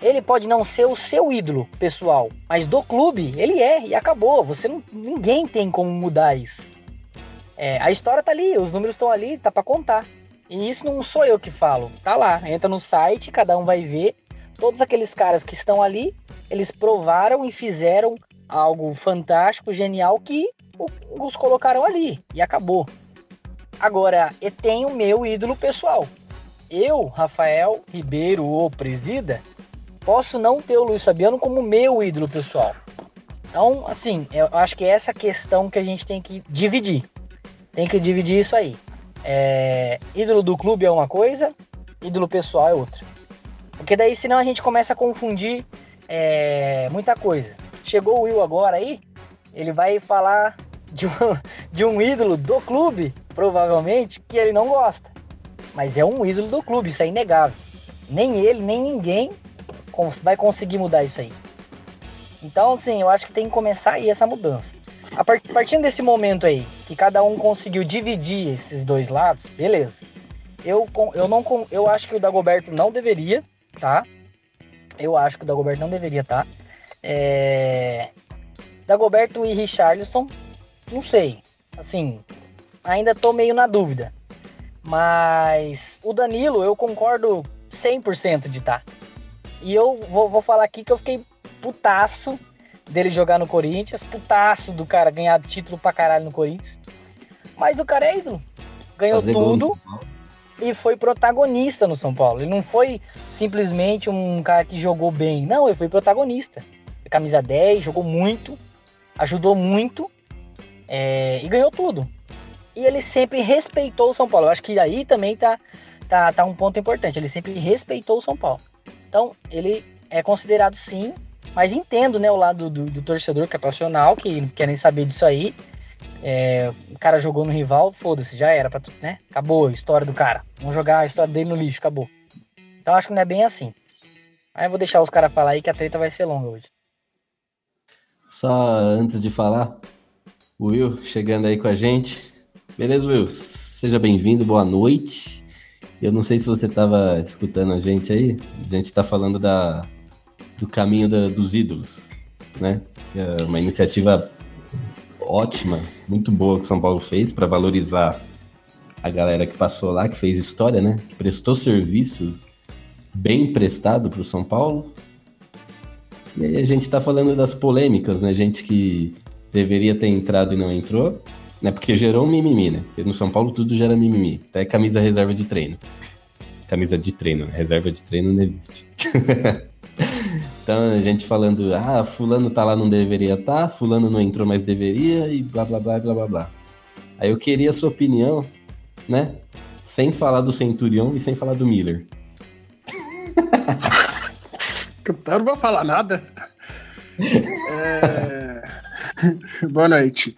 ele pode não ser o seu ídolo pessoal, mas do clube ele é e acabou. Você não, ninguém tem como mudar isso. É, a história tá ali, os números estão ali, tá para contar. E isso não sou eu que falo, tá lá. Entra no site, cada um vai ver. Todos aqueles caras que estão ali, eles provaram e fizeram algo fantástico, genial que os colocaram ali e acabou. Agora, e tem o meu ídolo pessoal. Eu, Rafael Ribeiro, o presida, posso não ter o Luiz Fabiano como meu ídolo pessoal. Então, assim, eu acho que é essa questão que a gente tem que dividir. Tem que dividir isso aí. É, ídolo do clube é uma coisa, ídolo pessoal é outra. Porque daí, senão a gente começa a confundir é, muita coisa. Chegou o Will agora aí, ele vai falar de um, de um ídolo do clube, provavelmente, que ele não gosta. Mas é um ídolo do clube, isso é inegável. Nem ele, nem ninguém vai conseguir mudar isso aí. Então, assim, eu acho que tem que começar aí essa mudança. A par- partindo desse momento aí, que cada um conseguiu dividir esses dois lados, beleza. Eu, eu, não, eu acho que o Dagoberto não deveria, tá? Eu acho que o Dagoberto não deveria, tá? É... Dagoberto e Richarlison, não sei. Assim, ainda tô meio na dúvida. Mas o Danilo, eu concordo 100% de tá. E eu vou, vou falar aqui que eu fiquei putaço dele jogar no Corinthians, putaço do cara ganhar título pra caralho no Corinthians. Mas o cara é ídolo. Ganhou Fazer tudo e foi protagonista no São Paulo. Ele não foi simplesmente um cara que jogou bem. Não, ele foi protagonista. Camisa 10, jogou muito, ajudou muito é, e ganhou tudo. E ele sempre respeitou o São Paulo. Eu acho que aí também tá, tá, tá um ponto importante. Ele sempre respeitou o São Paulo. Então, ele é considerado sim, mas entendo né, o lado do, do torcedor que é passional, que não quer nem saber disso aí. É, o cara jogou no rival, foda-se, já era, pra, né? Acabou a história do cara. Vamos jogar a história dele no lixo, acabou. Então acho que não é bem assim. Aí eu vou deixar os caras falar aí que a treta vai ser longa hoje. Só antes de falar, o Will chegando aí com a gente. Beleza, Will? Seja bem-vindo, boa noite. Eu não sei se você estava escutando a gente aí. A gente está falando da, do caminho da- dos ídolos, né? É uma iniciativa ótima, muito boa que São Paulo fez para valorizar a galera que passou lá, que fez história, né? Que prestou serviço bem prestado para o São Paulo. E aí a gente tá falando das polêmicas, né? Gente que deveria ter entrado e não entrou, né? Porque gerou um mimimi, né? Porque no São Paulo tudo gera mimimi, até camisa reserva de treino. camisa de treino, né? reserva de treino não existe. então a gente falando, ah, fulano tá lá, não deveria estar, tá, fulano não entrou, mas deveria, e blá blá blá blá blá blá. Aí eu queria a sua opinião, né? Sem falar do Centurion e sem falar do Miller. Eu não vou falar nada. É... Boa noite.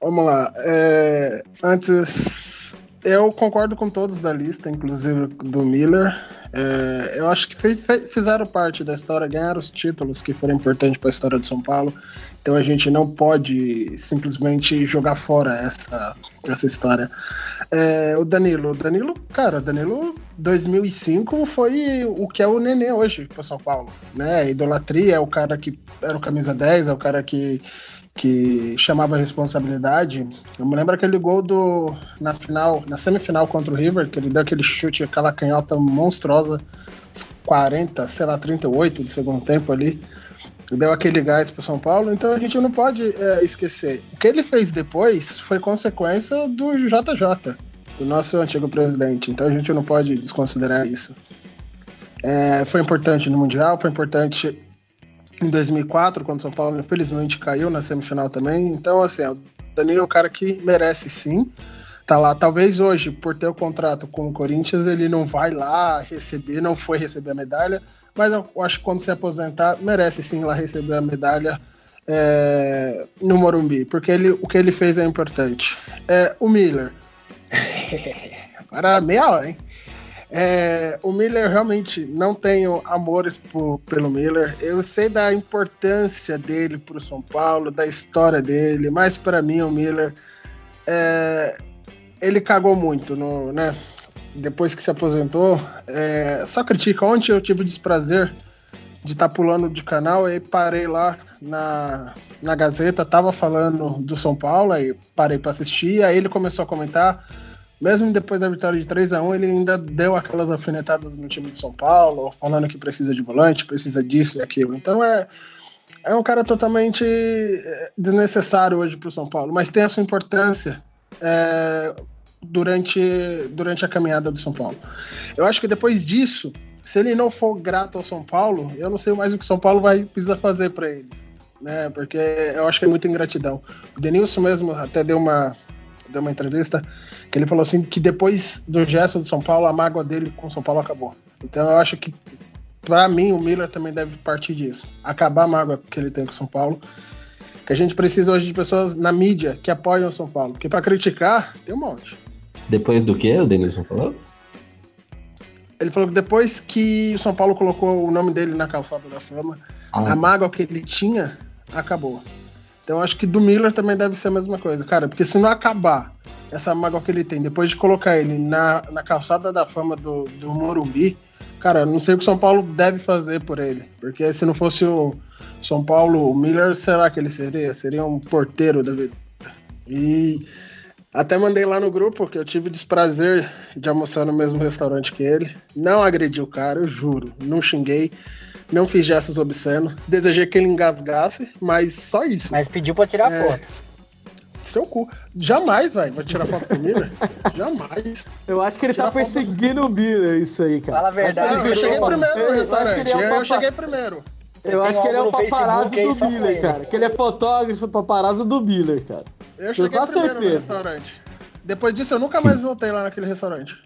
Vamos lá. É... Antes, eu concordo com todos da lista, inclusive do Miller. É... Eu acho que fizeram parte da história, ganharam os títulos que foram importantes para a história de São Paulo. Então a gente não pode simplesmente jogar fora essa, essa história. É, o Danilo, Danilo, cara, Danilo 2005 foi o que é o Nenê hoje para São Paulo, né? Idolatria é o cara que era o camisa 10, é o cara que que chamava a responsabilidade. Eu me lembro aquele gol do na final, na semifinal contra o River, que ele deu aquele chute, aquela canhota monstruosa, 40, sei lá, 38 do segundo tempo ali deu aquele gás para São Paulo, então a gente não pode é, esquecer. O que ele fez depois foi consequência do JJ, do nosso antigo presidente, então a gente não pode desconsiderar isso. É, foi importante no Mundial, foi importante em 2004, quando São Paulo infelizmente caiu na semifinal também. Então, assim, o Danilo é um cara que merece sim tá lá. Talvez hoje, por ter o contrato com o Corinthians, ele não vai lá receber, não foi receber a medalha, mas eu acho que quando se aposentar, merece sim lá receber a medalha é, no Morumbi, porque ele, o que ele fez é importante. É, o Miller. Para meia hora, hein? É, o Miller realmente não tenho amores por, pelo Miller. Eu sei da importância dele para o São Paulo, da história dele, mas para mim o Miller é, ele cagou muito, no, né? Depois que se aposentou. É, só critica. Ontem eu tive o desprazer de estar tá pulando de canal e parei lá na, na Gazeta, tava falando do São Paulo, aí parei para assistir, aí ele começou a comentar. Mesmo depois da vitória de 3 a 1 ele ainda deu aquelas alfinetadas no time de São Paulo, falando que precisa de volante, precisa disso e aquilo. Então é, é um cara totalmente é, desnecessário hoje para o São Paulo, mas tem a sua importância é, durante, durante a caminhada do São Paulo. Eu acho que depois disso, se ele não for grato ao São Paulo, eu não sei mais o que São Paulo vai precisar fazer para eles, né? Porque eu acho que é muita ingratidão. O Denilson mesmo até deu uma deu uma entrevista que ele falou assim que depois do gesto do São Paulo, a mágoa dele com o São Paulo acabou. Então eu acho que para mim o Miller também deve partir disso, acabar a mágoa que ele tem com o São Paulo que a gente precisa hoje de pessoas na mídia que apoiam o São Paulo. Porque para criticar, tem um monte. Depois do que o Denilson falou? Ele falou que depois que o São Paulo colocou o nome dele na calçada da fama, ah. a mágoa que ele tinha acabou. Então acho que do Miller também deve ser a mesma coisa, cara, porque se não acabar essa mágoa que ele tem, depois de colocar ele na, na calçada da fama do, do Morumbi, cara, não sei o que o São Paulo deve fazer por ele. Porque se não fosse o São Paulo, o Miller, será que ele seria? Seria um porteiro da vida. E até mandei lá no grupo que eu tive o desprazer de almoçar no mesmo restaurante que ele. Não agredi o cara, eu juro. Não xinguei. Não fiz gestos obscenos. Desejei que ele engasgasse, mas só isso. Mas pediu pra tirar é... foto seu cu. Jamais, vai. Vai tirar foto com Miller? Jamais. Eu acho que ele tá perseguindo o Miller, isso aí, cara. Fala a verdade. eu, eu cheguei primeiro no restaurante. Eu, eu cheguei primeiro. Eu acho que ele é o paparazzo do Miller, cara. Que ele é fotógrafo, paparazzo do Miller, cara. Eu cheguei primeiro certeza. no restaurante. Depois disso, eu nunca mais voltei lá naquele restaurante.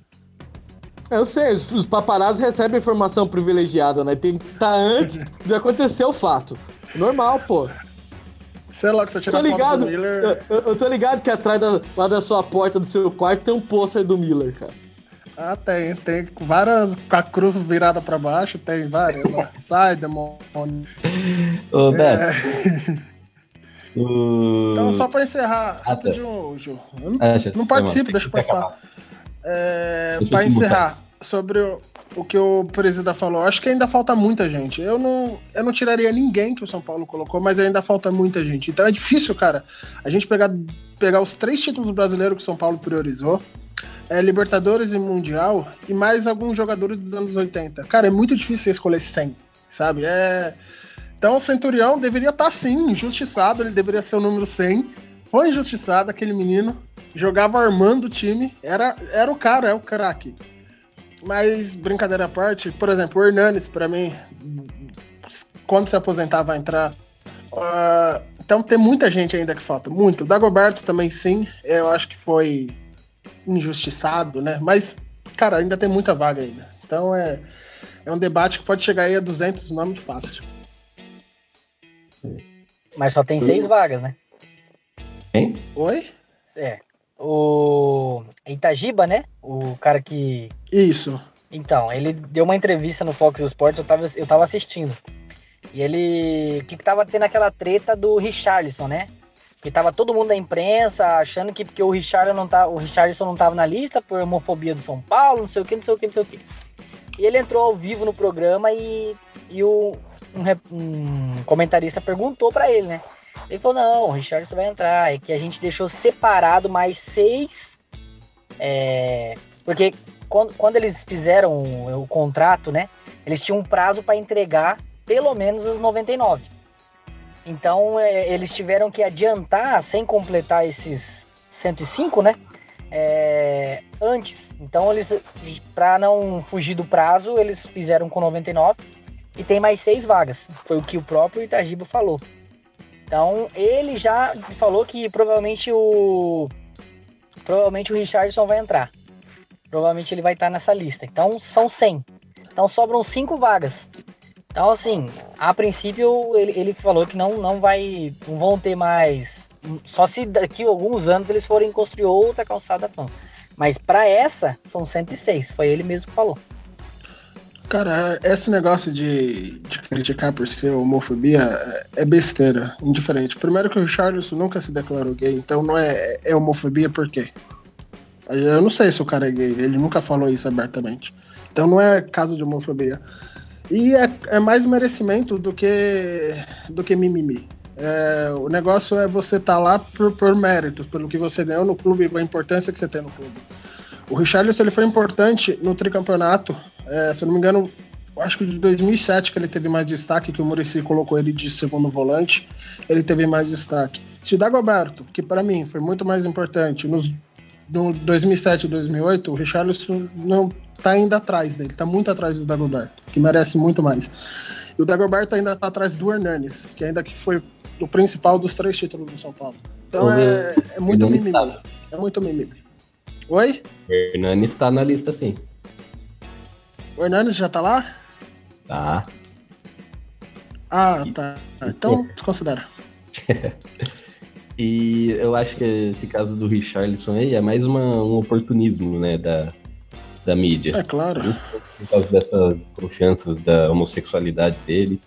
Eu sei, os paparazzi recebem informação privilegiada, né? Tem que estar tá antes de acontecer o fato. Normal, pô. Sei lá, que você tirar tô ligado, Miller... Eu, eu, tô ligado que atrás da, lá da sua porta do seu quarto tem um pôster do Miller, cara. Ah, tem. Tem várias com a cruz virada pra baixo, tem várias. Sai, demônio. Ô, Beto. É... Então, só pra encerrar, ah, tá. rapidinho, Ju. Eu não, ah, não participo, deixa eu passar. É, pra encerrar, sobre o, o que o presidente falou. Acho que ainda falta muita gente. Eu não, eu não tiraria ninguém que o São Paulo colocou, mas ainda falta muita gente. Então é difícil, cara, a gente pegar, pegar os três títulos brasileiros que o São Paulo priorizou. É, Libertadores e Mundial, e mais alguns jogadores dos anos 80. Cara, é muito difícil escolher 100, sabe? É... Então o Centurião deveria estar, tá, sim, injustiçado, ele deveria ser o número 100. Foi injustiçado aquele menino, jogava armando o time, era, era o cara, é o craque. Mas, brincadeira à parte, por exemplo, o Hernanes, pra mim, quando se aposentar, vai entrar. Uh, então tem muita gente ainda que falta, muito. O Dagoberto também sim, eu acho que foi injustiçado, né? Mas, cara, ainda tem muita vaga ainda. Então é, é um debate que pode chegar aí a 200 nomes fácil. Mas só tem seis vagas, né? Hein? Oi? É. O Itagiba, né? O cara que. Isso. Então, ele deu uma entrevista no Fox Sports, eu tava, eu tava assistindo. E ele. O que, que tava tendo aquela treta do Richarlison, né? Que tava todo mundo da imprensa achando que porque o Richarlison não, tá, o Richarlison não tava na lista por homofobia do São Paulo, não sei o que, não sei o que, não sei o que. E ele entrou ao vivo no programa e, e o, um, um comentarista perguntou para ele, né? Ele falou, não, o Richardson vai entrar. É que a gente deixou separado mais seis. É, porque quando, quando eles fizeram o, o contrato, né? Eles tinham um prazo para entregar pelo menos os 99. Então é, eles tiveram que adiantar sem completar esses 105, né? É, antes. Então eles, para não fugir do prazo, eles fizeram com 99 e tem mais seis vagas. Foi o que o próprio Itagiba falou. Então ele já falou que provavelmente o provavelmente o Richardson vai entrar. Provavelmente ele vai estar nessa lista. Então são 100. Então sobram cinco vagas. Então, assim, a princípio ele, ele falou que não, não vai. não vão ter mais. Só se daqui a alguns anos eles forem construir outra calçada fã. Mas para essa, são 106. Foi ele mesmo que falou. Cara, esse negócio de, de criticar por ser homofobia é besteira, indiferente. Primeiro que o Richardson nunca se declarou gay, então não é, é homofobia por quê? Eu não sei se o cara é gay, ele nunca falou isso abertamente. Então não é caso de homofobia. E é, é mais merecimento do que, do que mimimi. É, o negócio é você estar tá lá por, por pelo que você ganhou no clube, a importância que você tem no clube. O Richarlison ele foi importante no tricampeonato, é, se eu não me engano, acho que de 2007 que ele teve mais destaque, que o Murici colocou ele de segundo volante, ele teve mais destaque. Se o Dagoberto, que para mim foi muito mais importante, nos no 2007 e 2008, o Richarlison não tá ainda atrás dele, tá muito atrás do Dagoberto, que merece muito mais. E o Dagoberto ainda tá atrás do Hernanes, que ainda que foi o principal dos três títulos do São Paulo. Então é, é, muito mimimi. É muito mimimi. Oi? Hernani está na lista, sim. O Hernani já tá lá? Tá. Ah, tá. Então, desconsidera. e eu acho que esse caso do Richarlison aí é mais uma, um oportunismo, né, da, da mídia. É claro. Justo por causa dessas confianças da homossexualidade dele.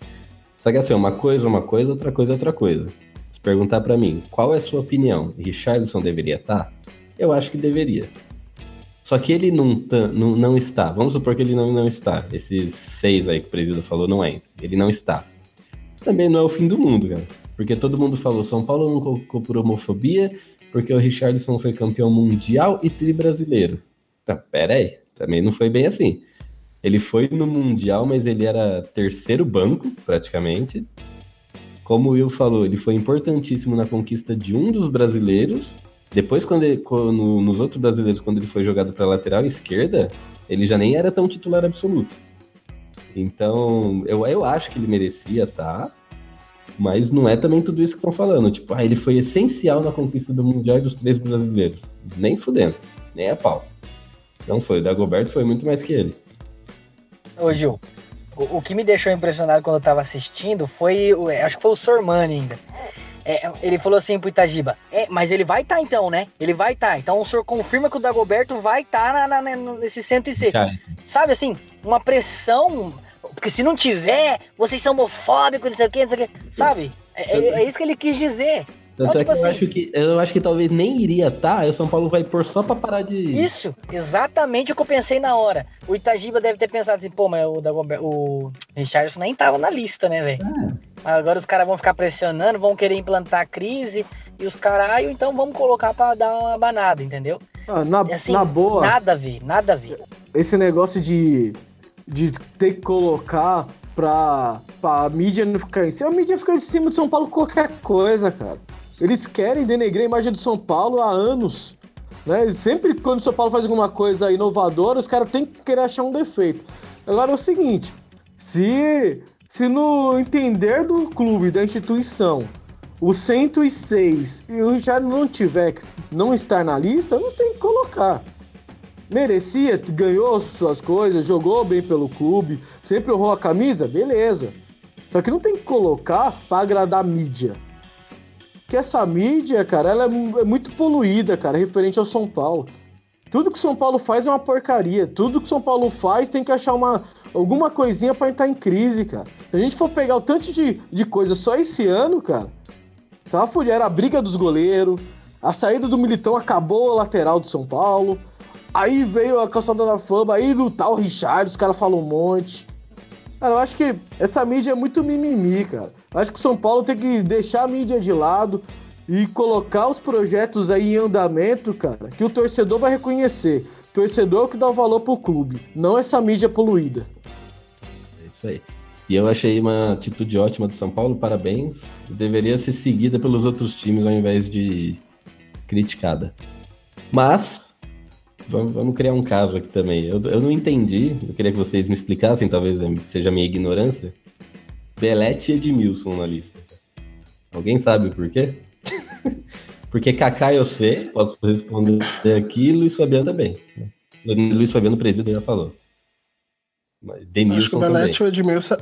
Só que assim, uma coisa é uma coisa, outra coisa é outra coisa. Se perguntar para mim, qual é a sua opinião? Richarlison deveria estar? Tá? Eu acho que deveria. Só que ele não, tá, não, não está. Vamos supor que ele não, não está. Esses seis aí que o presidente falou não entra. Ele não está. Também não é o fim do mundo, cara. Porque todo mundo falou, São Paulo não colocou por homofobia, porque o Richardson foi campeão mundial e tri brasileiro. Tá, pera aí, também não foi bem assim. Ele foi no Mundial, mas ele era terceiro banco, praticamente. Como o Will falou, ele foi importantíssimo na conquista de um dos brasileiros depois, quando, ele, quando nos outros brasileiros, quando ele foi jogado para lateral esquerda, ele já nem era tão titular absoluto. Então, eu, eu acho que ele merecia tá, mas não é também tudo isso que estão falando. Tipo, ah, ele foi essencial na conquista do Mundial e dos três brasileiros. Nem fudendo, nem a pau. Não foi, o Dagoberto foi muito mais que ele. Ô Gil, o, o que me deixou impressionado quando eu tava assistindo foi, acho que foi o Sormani ainda. É, ele falou assim pro Itagiba, é, mas ele vai estar tá, então, né? Ele vai estar. Tá. Então o senhor confirma que o Dagoberto vai estar tá na, na, nesse 106. Sabe assim, uma pressão. Porque se não tiver, vocês são homofóbicos, não sei o que, não sei o que. Sabe? É, é, é isso que ele quis dizer. Tanto então, é tipo que assim, eu acho que eu acho que talvez nem iria tá, aí o São Paulo vai pôr só pra parar de. Isso, exatamente o que eu pensei na hora. O Itagiba deve ter pensado assim, pô, mas o, o Richardson nem tava na lista, né, velho? É. Agora os caras vão ficar pressionando, vão querer implantar a crise e os caralho, então vamos colocar pra dar uma banada, entendeu? Ah, na, assim, na boa. Nada a ver, nada a ver. Esse negócio de, de ter que colocar pra, pra mídia não ficar em cima. A mídia fica em cima de São Paulo qualquer coisa, cara. Eles querem denegrir a imagem do São Paulo há anos. Né? Sempre quando o São Paulo faz alguma coisa inovadora, os caras têm que querer achar um defeito. Agora é o seguinte: se, se no entender do clube, da instituição, o 106 e o Richard não tiver, não estar na lista, não tem que colocar. Merecia, ganhou suas coisas, jogou bem pelo clube, sempre honrou a camisa, beleza. Só que não tem que colocar para agradar a mídia. Que essa mídia, cara, ela é é muito poluída, cara, referente ao São Paulo. Tudo que o São Paulo faz é uma porcaria. Tudo que o São Paulo faz tem que achar uma, alguma coisinha pra entrar em crise, cara. Se a gente for pegar o tanto de, de coisa só esse ano, cara, tava fudido. Era a briga dos goleiros, a saída do Militão acabou a lateral do São Paulo. Aí veio a calçada da fama, aí no tal Richard, os caras falam um monte. Cara, eu acho que essa mídia é muito mimimi, cara. Eu acho que o São Paulo tem que deixar a mídia de lado e colocar os projetos aí em andamento, cara, que o torcedor vai reconhecer. O torcedor é o que dá o valor pro clube, não essa mídia poluída. É isso aí. E eu achei uma atitude ótima do São Paulo, parabéns. Deveria ser seguida pelos outros times ao invés de criticada. Mas, vamos, criar um caso aqui também. Eu, eu não entendi, eu queria que vocês me explicassem, talvez seja minha ignorância. Belete e Edmilson na lista. Alguém sabe o porquê? Porque Kaká eu sei, posso responder aqui, e Luiz Fabiano também. Luiz Fabiano, presídio, já falou. Mas Acho que Denilson o. Belete e o Edmilson.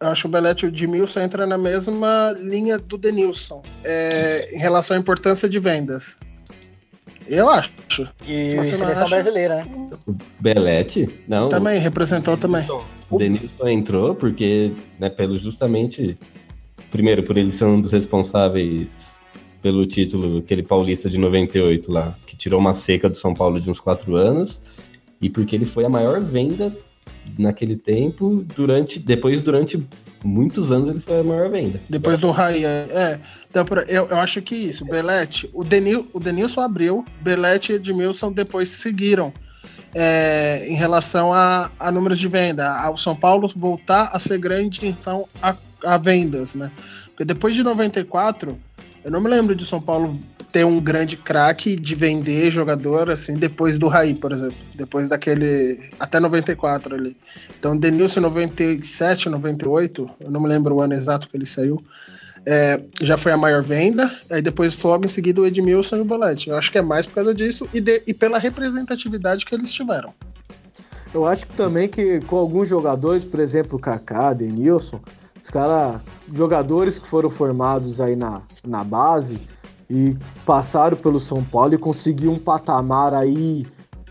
Acho que o Belete e o Edmilson entram na mesma linha do Denilson. é, em relação à importância de vendas. Eu acho. E Se seleção acha- brasileira, né? Belete? Não. Também, representou também. O Denilson entrou porque, né, pelo justamente, primeiro, por ele ser um dos responsáveis pelo título, aquele paulista de 98 lá, que tirou uma seca do São Paulo de uns quatro anos, e porque ele foi a maior venda naquele tempo, durante, depois, durante muitos anos, ele foi a maior venda. Depois do Raí. É, então, por- eu, eu acho que isso. Belete, o, Denil, o Denilson abriu, Belete e Edmilson depois seguiram. é, em relação a, a números de venda, ao São Paulo voltar a ser grande então a, a vendas, né? Porque depois de 94, eu não me lembro de São Paulo ter um grande craque de vender jogador assim depois do Raí, por exemplo, depois daquele até 94 ali. Então, Denilson 97, 98, eu não me lembro o ano exato que ele saiu. é, já foi a maior venda, aí depois logo em seguida o Edmilson e o Bolete. Eu acho que é mais por causa disso e, de- e pela representatividade que eles tiveram. Eu acho que também que com alguns jogadores, por exemplo, Kaká, Denilson, os caras, jogadores que foram formados aí na, na base e passaram pelo São Paulo e conseguiram um patamar aí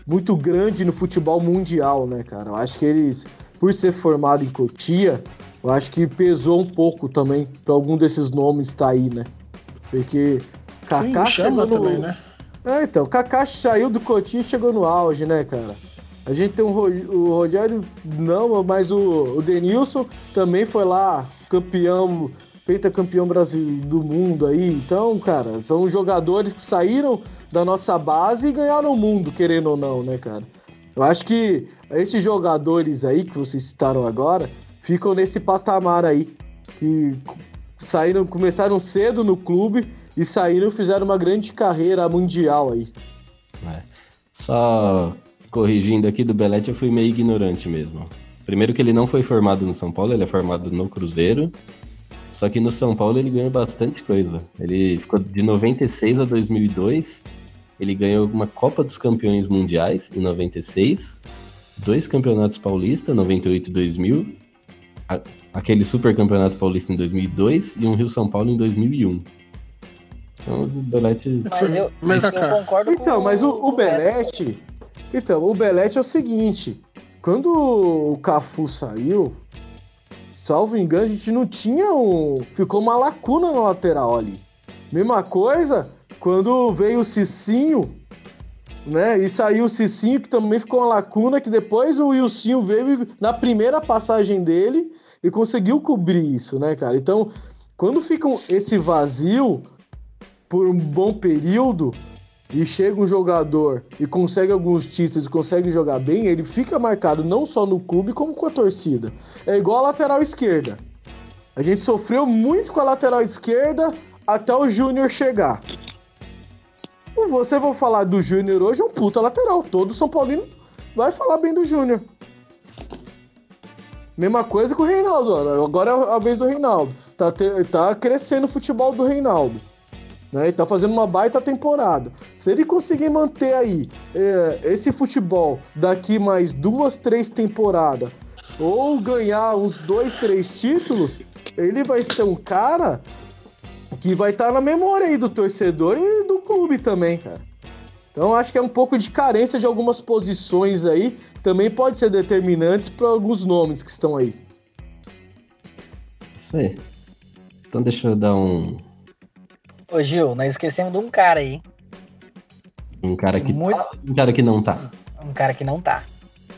muito grande no futebol mundial, né, cara? Eu acho que eles, por ser formado em Cotia, eu acho que pesou um pouco também para algum desses nomes estar aí, né? Porque Kaká Sim, chegou no... também, né? É, então, Kaká saiu do Coutinho e chegou no auge, né, cara? A gente tem um o Rogério, não, mas o, o Denilson também foi lá, campeão, pentacampeão Brasil do mundo aí. Então, cara, são jogadores que saíram da nossa base e ganharam o mundo, querendo ou não, né, cara? Eu acho que esses jogadores aí que vocês citaram agora ficam nesse patamar aí, que saíram, começaram cedo no clube e saíram fizeram uma grande carreira mundial aí. É. Só corrigindo aqui do Belete, eu fui meio ignorante mesmo. Primeiro que ele não foi formado no São Paulo, ele é formado no Cruzeiro. Só que no São Paulo ele ganhou bastante coisa. Ele ficou de 96 a 2002. Ele ganhou uma Copa dos Campeões Mundiais em 96, dois campeonatos paulistas, 98 e 2000, a- aquele super campeonato paulista em 2002 e um Rio São Paulo em 2001. Então o Belete. Mas eu, Mas, eu cara, concordo Então, com mas o, o Belete. Então, o Belete é o seguinte: quando o Cafu saiu, salvo engano, a gente não tinha um. Ficou uma lacuna na lateral ali. Mesma coisa quando veio o Cicinho, né? E saiu o Cicinho, que também ficou uma lacuna, que depois o Wilsinho veio na primeira passagem dele e conseguiu cobrir isso, né, cara? Então, quando fica esse vazio por um bom período e chega um jogador e consegue alguns títulos, consegue jogar bem, ele fica marcado não só no clube, como com a torcida. É igual a lateral esquerda. A gente sofreu muito com a lateral esquerda até o Júnior chegar. Você vai falar do Júnior hoje, é um puta lateral. Todo São Paulino vai falar bem do Júnior. Mesma coisa com o Reinaldo. Agora é a vez do Reinaldo. Tá, te- tá crescendo o futebol do Reinaldo. Né? Ele tá fazendo uma baita temporada. Se ele conseguir manter aí é, esse futebol daqui mais duas, três temporadas, ou ganhar uns dois, três títulos, ele vai ser um cara que vai estar na memória aí do torcedor e do clube também, cara. Então acho que é um pouco de carência de algumas posições aí, também pode ser determinantes para alguns nomes que estão aí. Isso aí. Então deixa eu dar um, Ô Gil, nós esquecemos de um cara aí. um cara que Muito- tá, um cara que não tá. Um cara que não tá.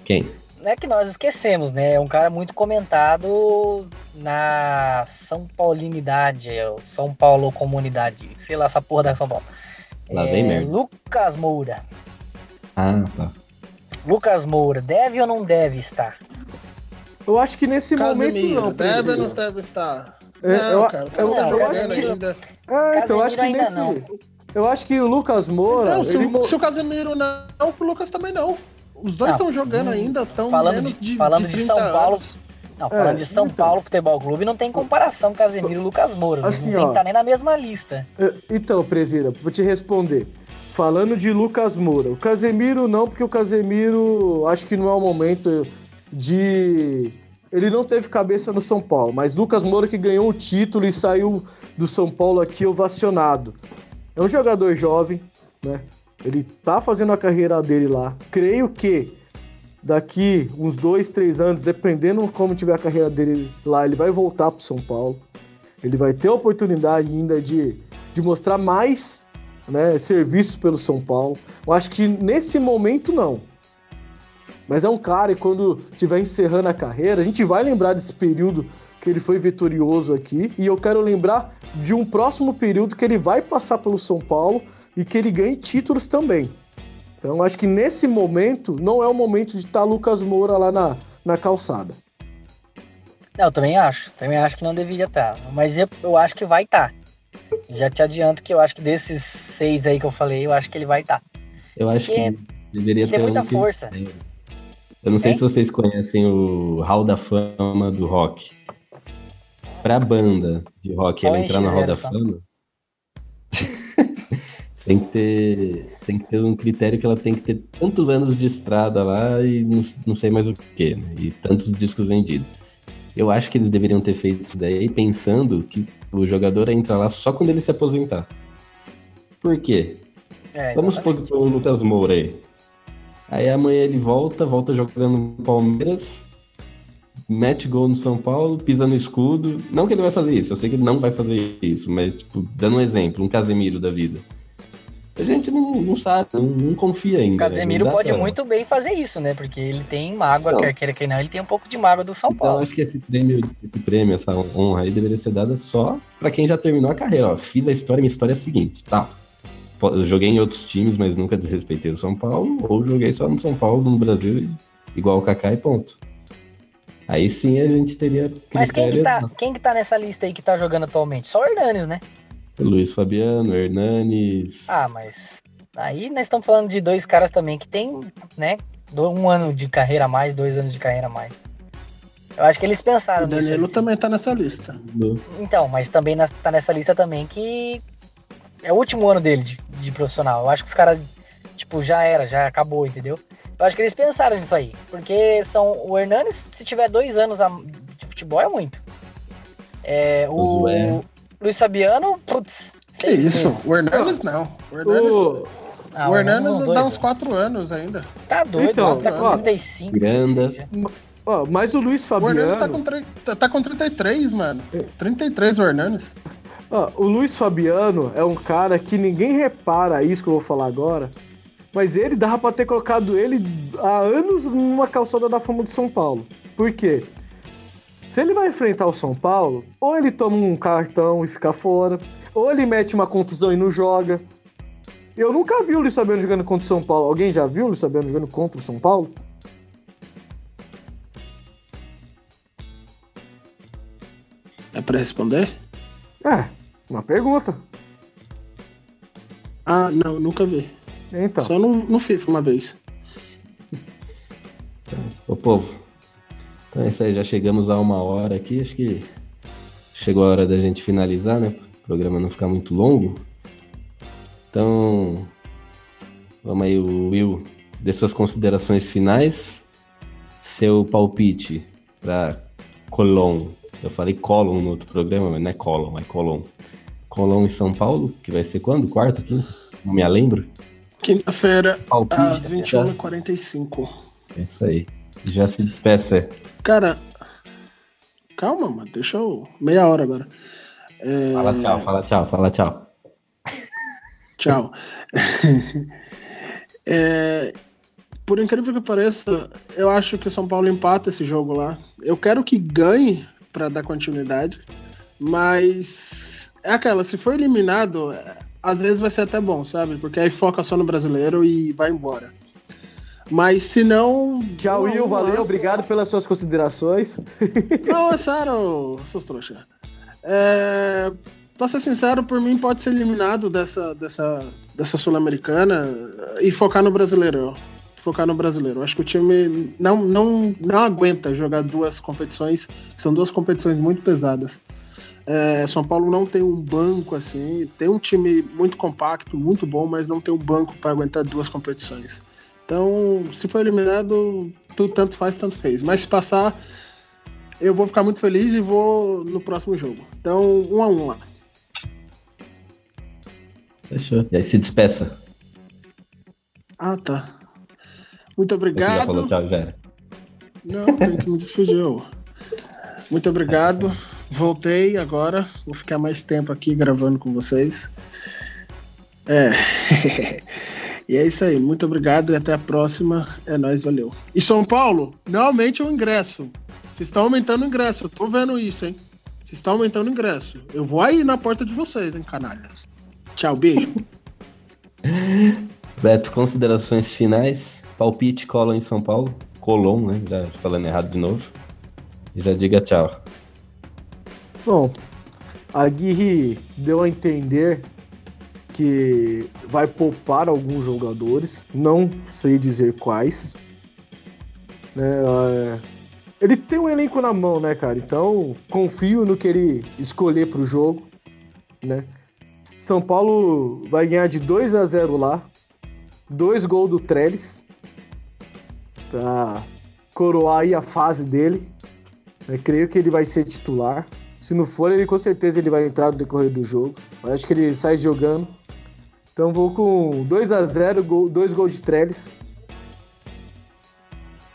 Quem? Não é que nós esquecemos, né? É um cara muito comentado na São Paulinidade, é São Paulo Comunidade, sei lá, essa porra da São Paulo. Lá vem É, merda. Lucas Moura. Ah, tá. Lucas Moura, deve ou não deve estar? Eu acho que nesse momento Casemiro, não, deve ou não deve estar? É, não, eu- cara, o eu- cara eu tá acho jogando que- ainda. É, então eu acho que nesse. ainda Eu acho que o Lucas Moura. Não, se, ele o, se o Casemiro não, o Lucas também não. Os dois Não, estão jogando hum, ainda, estão falando menos de- de, falando de 30 São Paulo, anos. Não, falando É, de São então. Paulo Futebol Clube, não tem comparação Casemiro e Lucas Moura. Assim, não tem ó. que estar nem na mesma lista. É, Então, Presida, vou te responder. Falando de Lucas Moura, o Casemiro não, porque o Casemiro acho que não é o momento de. Ele não teve cabeça no São Paulo, mas Lucas Moura que ganhou o título e saiu do São Paulo aqui ovacionado. É um jogador jovem, né? Ele tá fazendo a carreira dele lá. Creio que daqui uns dois, três anos, dependendo como tiver a carreira dele lá, ele vai voltar pro São Paulo. Ele vai ter a oportunidade ainda de, de mostrar mais né, serviços pelo São Paulo. Eu acho que nesse momento não. Mas é um cara e quando estiver encerrando a carreira, a gente vai lembrar desse período que ele foi vitorioso aqui. E eu quero lembrar de um próximo período que ele vai passar pelo São Paulo e que ele ganhe títulos também. Então acho que nesse momento não é o momento de estar Lucas Moura lá na, na calçada. Não, eu também acho. Também acho que não deveria estar. Mas eu, eu acho que vai estar. Já te adianto que eu acho que desses seis aí que eu falei, eu acho que ele vai estar. Eu acho Porque que deveria tem ter muita um que- força. Eu não sei Tem? se vocês conhecem o Hall da Fama do rock. Pra banda de rock ela entrar no Hall NX0 da. Fama, tem que ter tem que ter um critério que ela tem que ter tantos anos de estrada lá e não, não sei mais o que, né? E tantos discos vendidos. Eu acho que eles deveriam ter feito isso daí pensando que o jogador entra lá só quando ele se aposentar. Por quê? É, Vamos supor que foi o Lucas Moura aí. Aí amanhã ele volta, volta jogando no Palmeiras, mete gol no São Paulo, pisa no escudo. Não que ele vai fazer isso, eu sei que ele não vai fazer isso, mas, tipo, dando um exemplo, um Casemiro da vida. A gente não, não sabe, não, não confia ainda. O Casemiro né? Não dá pode pra- muito bem fazer isso, né? Porque ele tem mágoa, Não. quer queira que não, ele tem um pouco de mágoa do São Então, Paulo. acho que esse prêmio, esse prêmio, essa honra aí deveria ser dada só pra quem já terminou a carreira. Ó, fiz a história, minha história é a seguinte, tá? Joguei em outros times, mas nunca desrespeitei o São Paulo, ou joguei só no São Paulo, no Brasil, igual o Kaká e ponto. Aí sim a gente teria Mas quem que, tá, quem que tá nessa lista aí que tá jogando atualmente? Só o Hernanes, né? Luiz Fabiano, Hernanes. Ah, mas aí nós estamos falando de dois caras também que tem, né, um ano de carreira a mais, dois anos de carreira a mais. Eu acho que eles pensaram O. Danilo também tá nessa lista. Então, mas também tá nessa lista também que é o último ano dele de, de profissional. Eu acho que os caras, tipo, já era, já acabou, entendeu? Eu acho que eles pensaram nisso aí. Porque são o Hernanes, se tiver dois anos a- de futebol, é muito. É, o Josué. Luiz Fabiano, putz. Que isso? meses. O Hernanes não. O Hernanes, Ô, Ah, o Hernanes não, dá dois, uns 4 anos ainda. Tá doido, Então, tá com ó, 35. Granda. ó, mas o Luiz O Hernanes tá Fabiano. com, tre- tá- tá com 33, mano. 33 o Hernanes. Ó, o Luiz Fabiano é um cara que ninguém repara isso que eu vou falar agora, mas ele dava pra ter colocado ele há anos numa calçada da fama do São Paulo. Por quê? Se ele vai enfrentar o São Paulo, ou ele toma um cartão e fica fora, ou ele mete uma contusão e não joga. Eu nunca vi o Luiz Fabiano jogando contra o São Paulo. Alguém já viu o Luiz Fabiano jogando contra o São Paulo? É pra responder? É, uma pergunta. Ah, não, nunca vi. Então. Só no, no FIFA uma vez. Ô povo, então é isso aí, já chegamos a uma hora aqui, acho que chegou a hora da gente finalizar, né? O programa não ficar muito longo. Então, vamos aí, o Will, dê suas considerações finais, seu palpite para Colón. Eu falei Colón no outro programa, mas não é Colón, é em São Paulo, que vai ser quando? Quarta, quinta? Não me lembro. Quinta-feira, às tá? 21h45. É isso aí. Já se despeça. Cara, calma, mano. Deixa eu. Meia hora agora. É, Fala tchau, fala tchau, fala tchau. Tchau. É, por incrível que pareça, eu acho que o São Paulo empata esse jogo lá. Eu quero que ganhe para dar continuidade, mas é aquela, se for eliminado, às vezes vai ser até bom, sabe? Porque aí foca só no brasileiro e vai embora. Mas se não. Tchau, Will. Valeu, obrigado pelas suas considerações. Não, é sério, seus trouxa. É, pra ser sincero, por mim pode ser eliminado dessa, dessa, dessa Sul-Americana e focar no brasileiro. Focar no brasileiro. Acho que o time não, não, não aguenta jogar duas competições, são duas competições muito pesadas. É, São Paulo não tem um banco assim, tem um time muito compacto, muito bom, mas não tem um banco para aguentar duas competições. Então, se for eliminado, tudo tanto faz, tanto fez. Mas se passar, eu vou ficar muito feliz e vou no próximo jogo. Então, um a um lá. Fechou. E aí se despeça. Ah, tá. Muito Você obrigado. já falou tchau, já era. Não, tem que me despedir. Muito obrigado. Voltei agora. Vou ficar mais tempo aqui gravando com vocês. É. e é isso aí. Muito obrigado e até a próxima. É nóis, valeu. E São Paulo, não aumente o ingresso. Vocês estão aumentando o ingresso. Eu tô vendo isso, hein? Vocês estão aumentando o ingresso. Eu vou aí na porta de vocês, hein, canalhas. Tchau, beijo. Beto, considerações finais. Palpite Colon em São Paulo. Colon, né? Já falando errado de novo. E já diga tchau. Bom, a Aguirre deu a entender que vai poupar alguns jogadores, não sei dizer quais. Né, é, ele tem um elenco na mão, né, cara? Então confio no que ele escolher para o jogo, né? São Paulo vai ganhar de 2 a 0 lá, dois gols do Trellis para coroar aí a fase dele. Eu creio que ele vai ser titular. Se não for, ele com certeza ele vai entrar no decorrer do jogo. Eu acho que ele sai jogando. Então vou com 2 a 0 gol, dois gols de Trellis.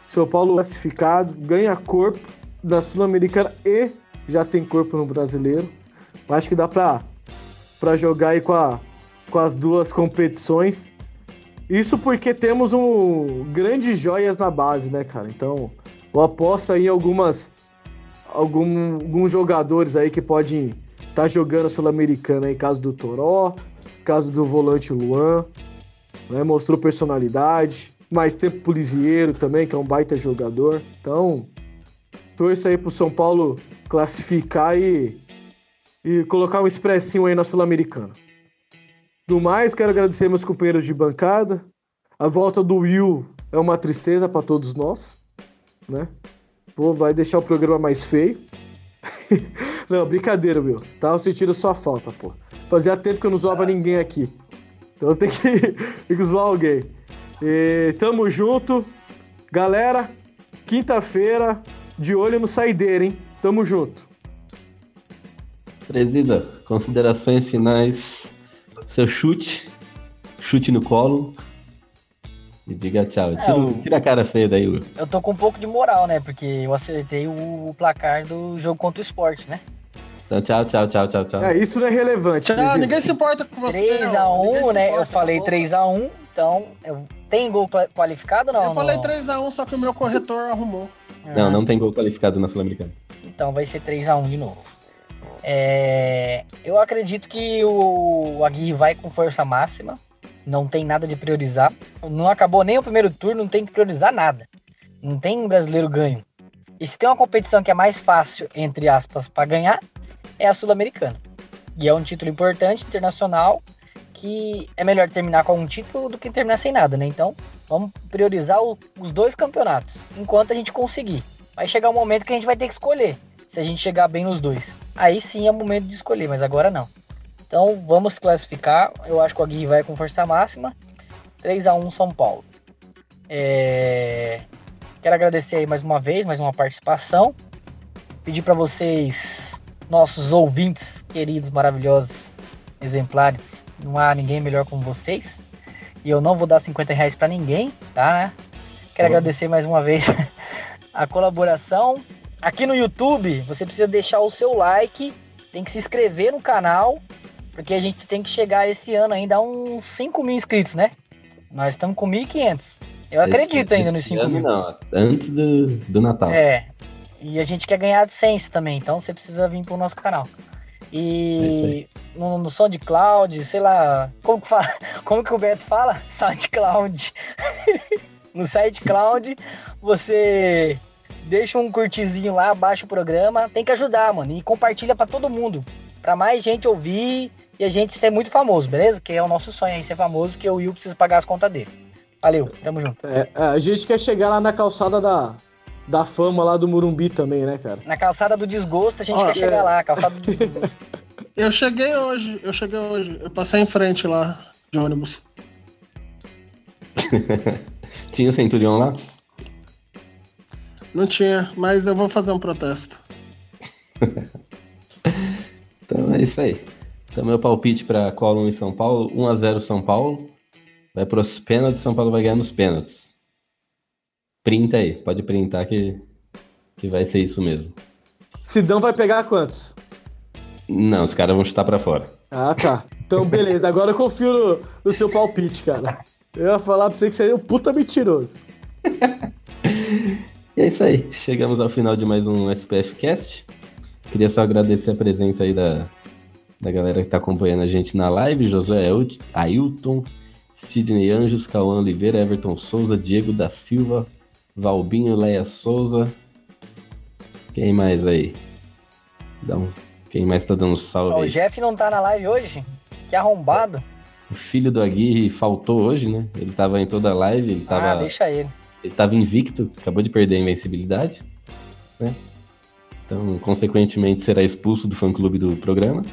São Paulo classificado, ganha corpo na Sul-Americana e já tem corpo no brasileiro. Eu acho que dá pra jogar aí com, a, com as duas competições. Isso porque temos um grandes joias na base, né, cara? Então, eu aposto aí em algumas algum, alguns jogadores aí que podem estar jogando a Sul-Americana aí, caso do Toró, caso do volante Luan, né? Mostrou personalidade, mais tempo pro Lisieiro também, que é um baita jogador. Então, torço aí pro São Paulo classificar e, e colocar um expressinho aí na Sul-Americana. Do mais, quero agradecer meus companheiros de bancada. A volta do Will é uma tristeza para todos nós, né? Pô, vai deixar o programa mais feio. não, brincadeira, Will. Tava sentindo sua falta, pô. Fazia tempo que eu não zoava ninguém aqui. Então tem que, tem que zoar alguém. E tamo junto. Galera, quinta-feira, de olho no saideira, hein? Tamo junto. Presida, considerações finais. Seu chute. Chute no colo. E diga tchau. Tira, eu- tira a cara feia daí, Will. Eu tô com um pouco de moral, né? Porque eu acertei o placar do jogo contra o esporte, né? Então, tchau, tchau, tchau, tchau, tchau. É, isso não é relevante. Tchau, ninguém se importa com você. 3x1, não. Ninguém se né? importa Eu falei com 3x1, então. Eu... Tem gol qual- qualificado ou não? Eu falei Não. 3x1, só que o meu corretor arrumou. Não, não tem gol qualificado na Sul-Americana. Então vai ser 3x1 de novo. É, Eu acredito que o Aguirre vai com força máxima. Não tem nada de priorizar. Não acabou nem o primeiro turno, não tem que priorizar nada. Não tem brasileiro ganho. E se tem uma competição que é mais fácil, entre aspas, para ganhar, é a Sul-Americana. E é um título importante, internacional. que é melhor terminar com um título do que terminar sem nada, né? Então, vamos priorizar o, os dois campeonatos enquanto a gente conseguir. Vai chegar um momento que a gente vai ter que escolher se a gente chegar bem nos dois. Aí sim é o momento de escolher, mas agora não. Então, vamos classificar. Eu acho que o Aguirre vai com força máxima. 3 a 1 São Paulo. É... Quero agradecer aí mais uma vez, mais uma participação. Pedir para vocês, nossos ouvintes queridos, maravilhosos, exemplares, não há ninguém melhor como vocês. E eu não vou dar 50 reais para ninguém, tá? Quero Uhum. agradecer mais uma vez a colaboração. Aqui no YouTube, você precisa deixar o seu like, tem que se inscrever no canal, porque a gente tem que chegar esse ano ainda a uns 5 mil inscritos, né? Nós estamos com 1.500. Eu acredito Esse- ainda nos esse 5 ano mil. Não, antes do, do Natal. É. E a gente quer ganhar AdSense também, então você precisa vir pro nosso canal. É E no, no SoundCloud, sei lá, como que, fala, como que o Beto fala? SoundCloud. no SiteCloud, você deixa um curtizinho lá, baixa o programa, tem que ajudar, mano, e compartilha pra todo mundo, Pra mais gente ouvir e a gente ser muito famoso, beleza? Que é o nosso sonho aí, ser famoso, porque o Will precisa pagar as contas dele. Valeu, tamo junto. É, a gente quer chegar lá na calçada da, da fama lá do Murumbi também, né, cara? Na calçada do desgosto, a gente Ó, quer chegar é. lá, calçada do desgosto. Eu cheguei hoje, eu cheguei hoje. Eu passei em frente lá de ônibus. Tinha o Centurion lá? Não tinha, mas eu vou fazer um protesto. Então é isso aí. Então, meu palpite para Colón e São Paulo: 1x0 São Paulo. Vai pros pênaltis, São Paulo vai ganhar nos pênaltis. Printa aí, pode printar que, que vai ser isso mesmo. Sidão vai pegar quantos? Não, os caras vão chutar pra fora. Ah, tá. Então, beleza. Agora eu confio no, no seu palpite, cara. Eu ia falar pra você que seria um puta mentiroso. E é isso aí. Chegamos ao final de mais um SPF Cast. Queria só agradecer a presença aí da, da galera que tá acompanhando a gente na live. Josué Ail- Ailton, Sidney Anjos, Cauã Oliveira, Everton Souza, Diego da Silva, Valbinho Leia Souza. Quem mais aí? Dá um- Quem mais tá dando salve o aí? Jeff não tá na live hoje? Que arrombado. O filho do Aguirre faltou hoje, né? Ele tava em toda a live, ele tava. Ah, deixa ele. Ele tava invicto, acabou de perder a invencibilidade, né? Então, consequentemente, será expulso do fã-clube do programa.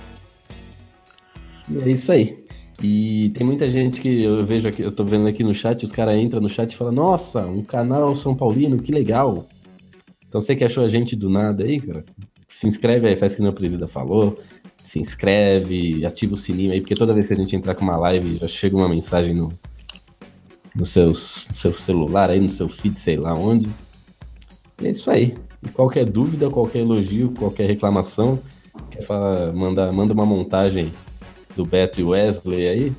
E é isso aí. E tem muita gente que eu vejo aqui, eu tô vendo aqui no chat, os caras entram no chat e falam, nossa, um canal São Paulino, que legal. Então você que achou a gente do nada aí, cara, se inscreve aí, faz que nem o Presida falou. Se inscreve, ativa o sininho aí, porque toda vez que a gente entrar com uma live, já chega uma mensagem no, no seus, seu celular aí, no seu feed, sei lá onde. E é isso aí. E qualquer dúvida, qualquer elogio, qualquer reclamação, quer falar, manda, manda uma montagem do Beto e Wesley aí.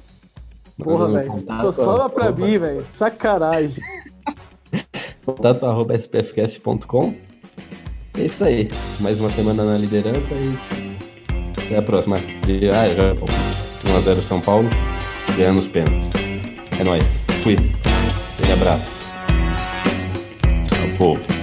Porra, velho. Só sobra pra mim, velho. Sacanagem. Contato arroba spfcast.com. É isso aí. Mais uma semana na liderança e até a próxima. E, ah, já 1x0 São Paulo, ganhando os pênaltis. É nóis. Fui. Abraço. Ao povo.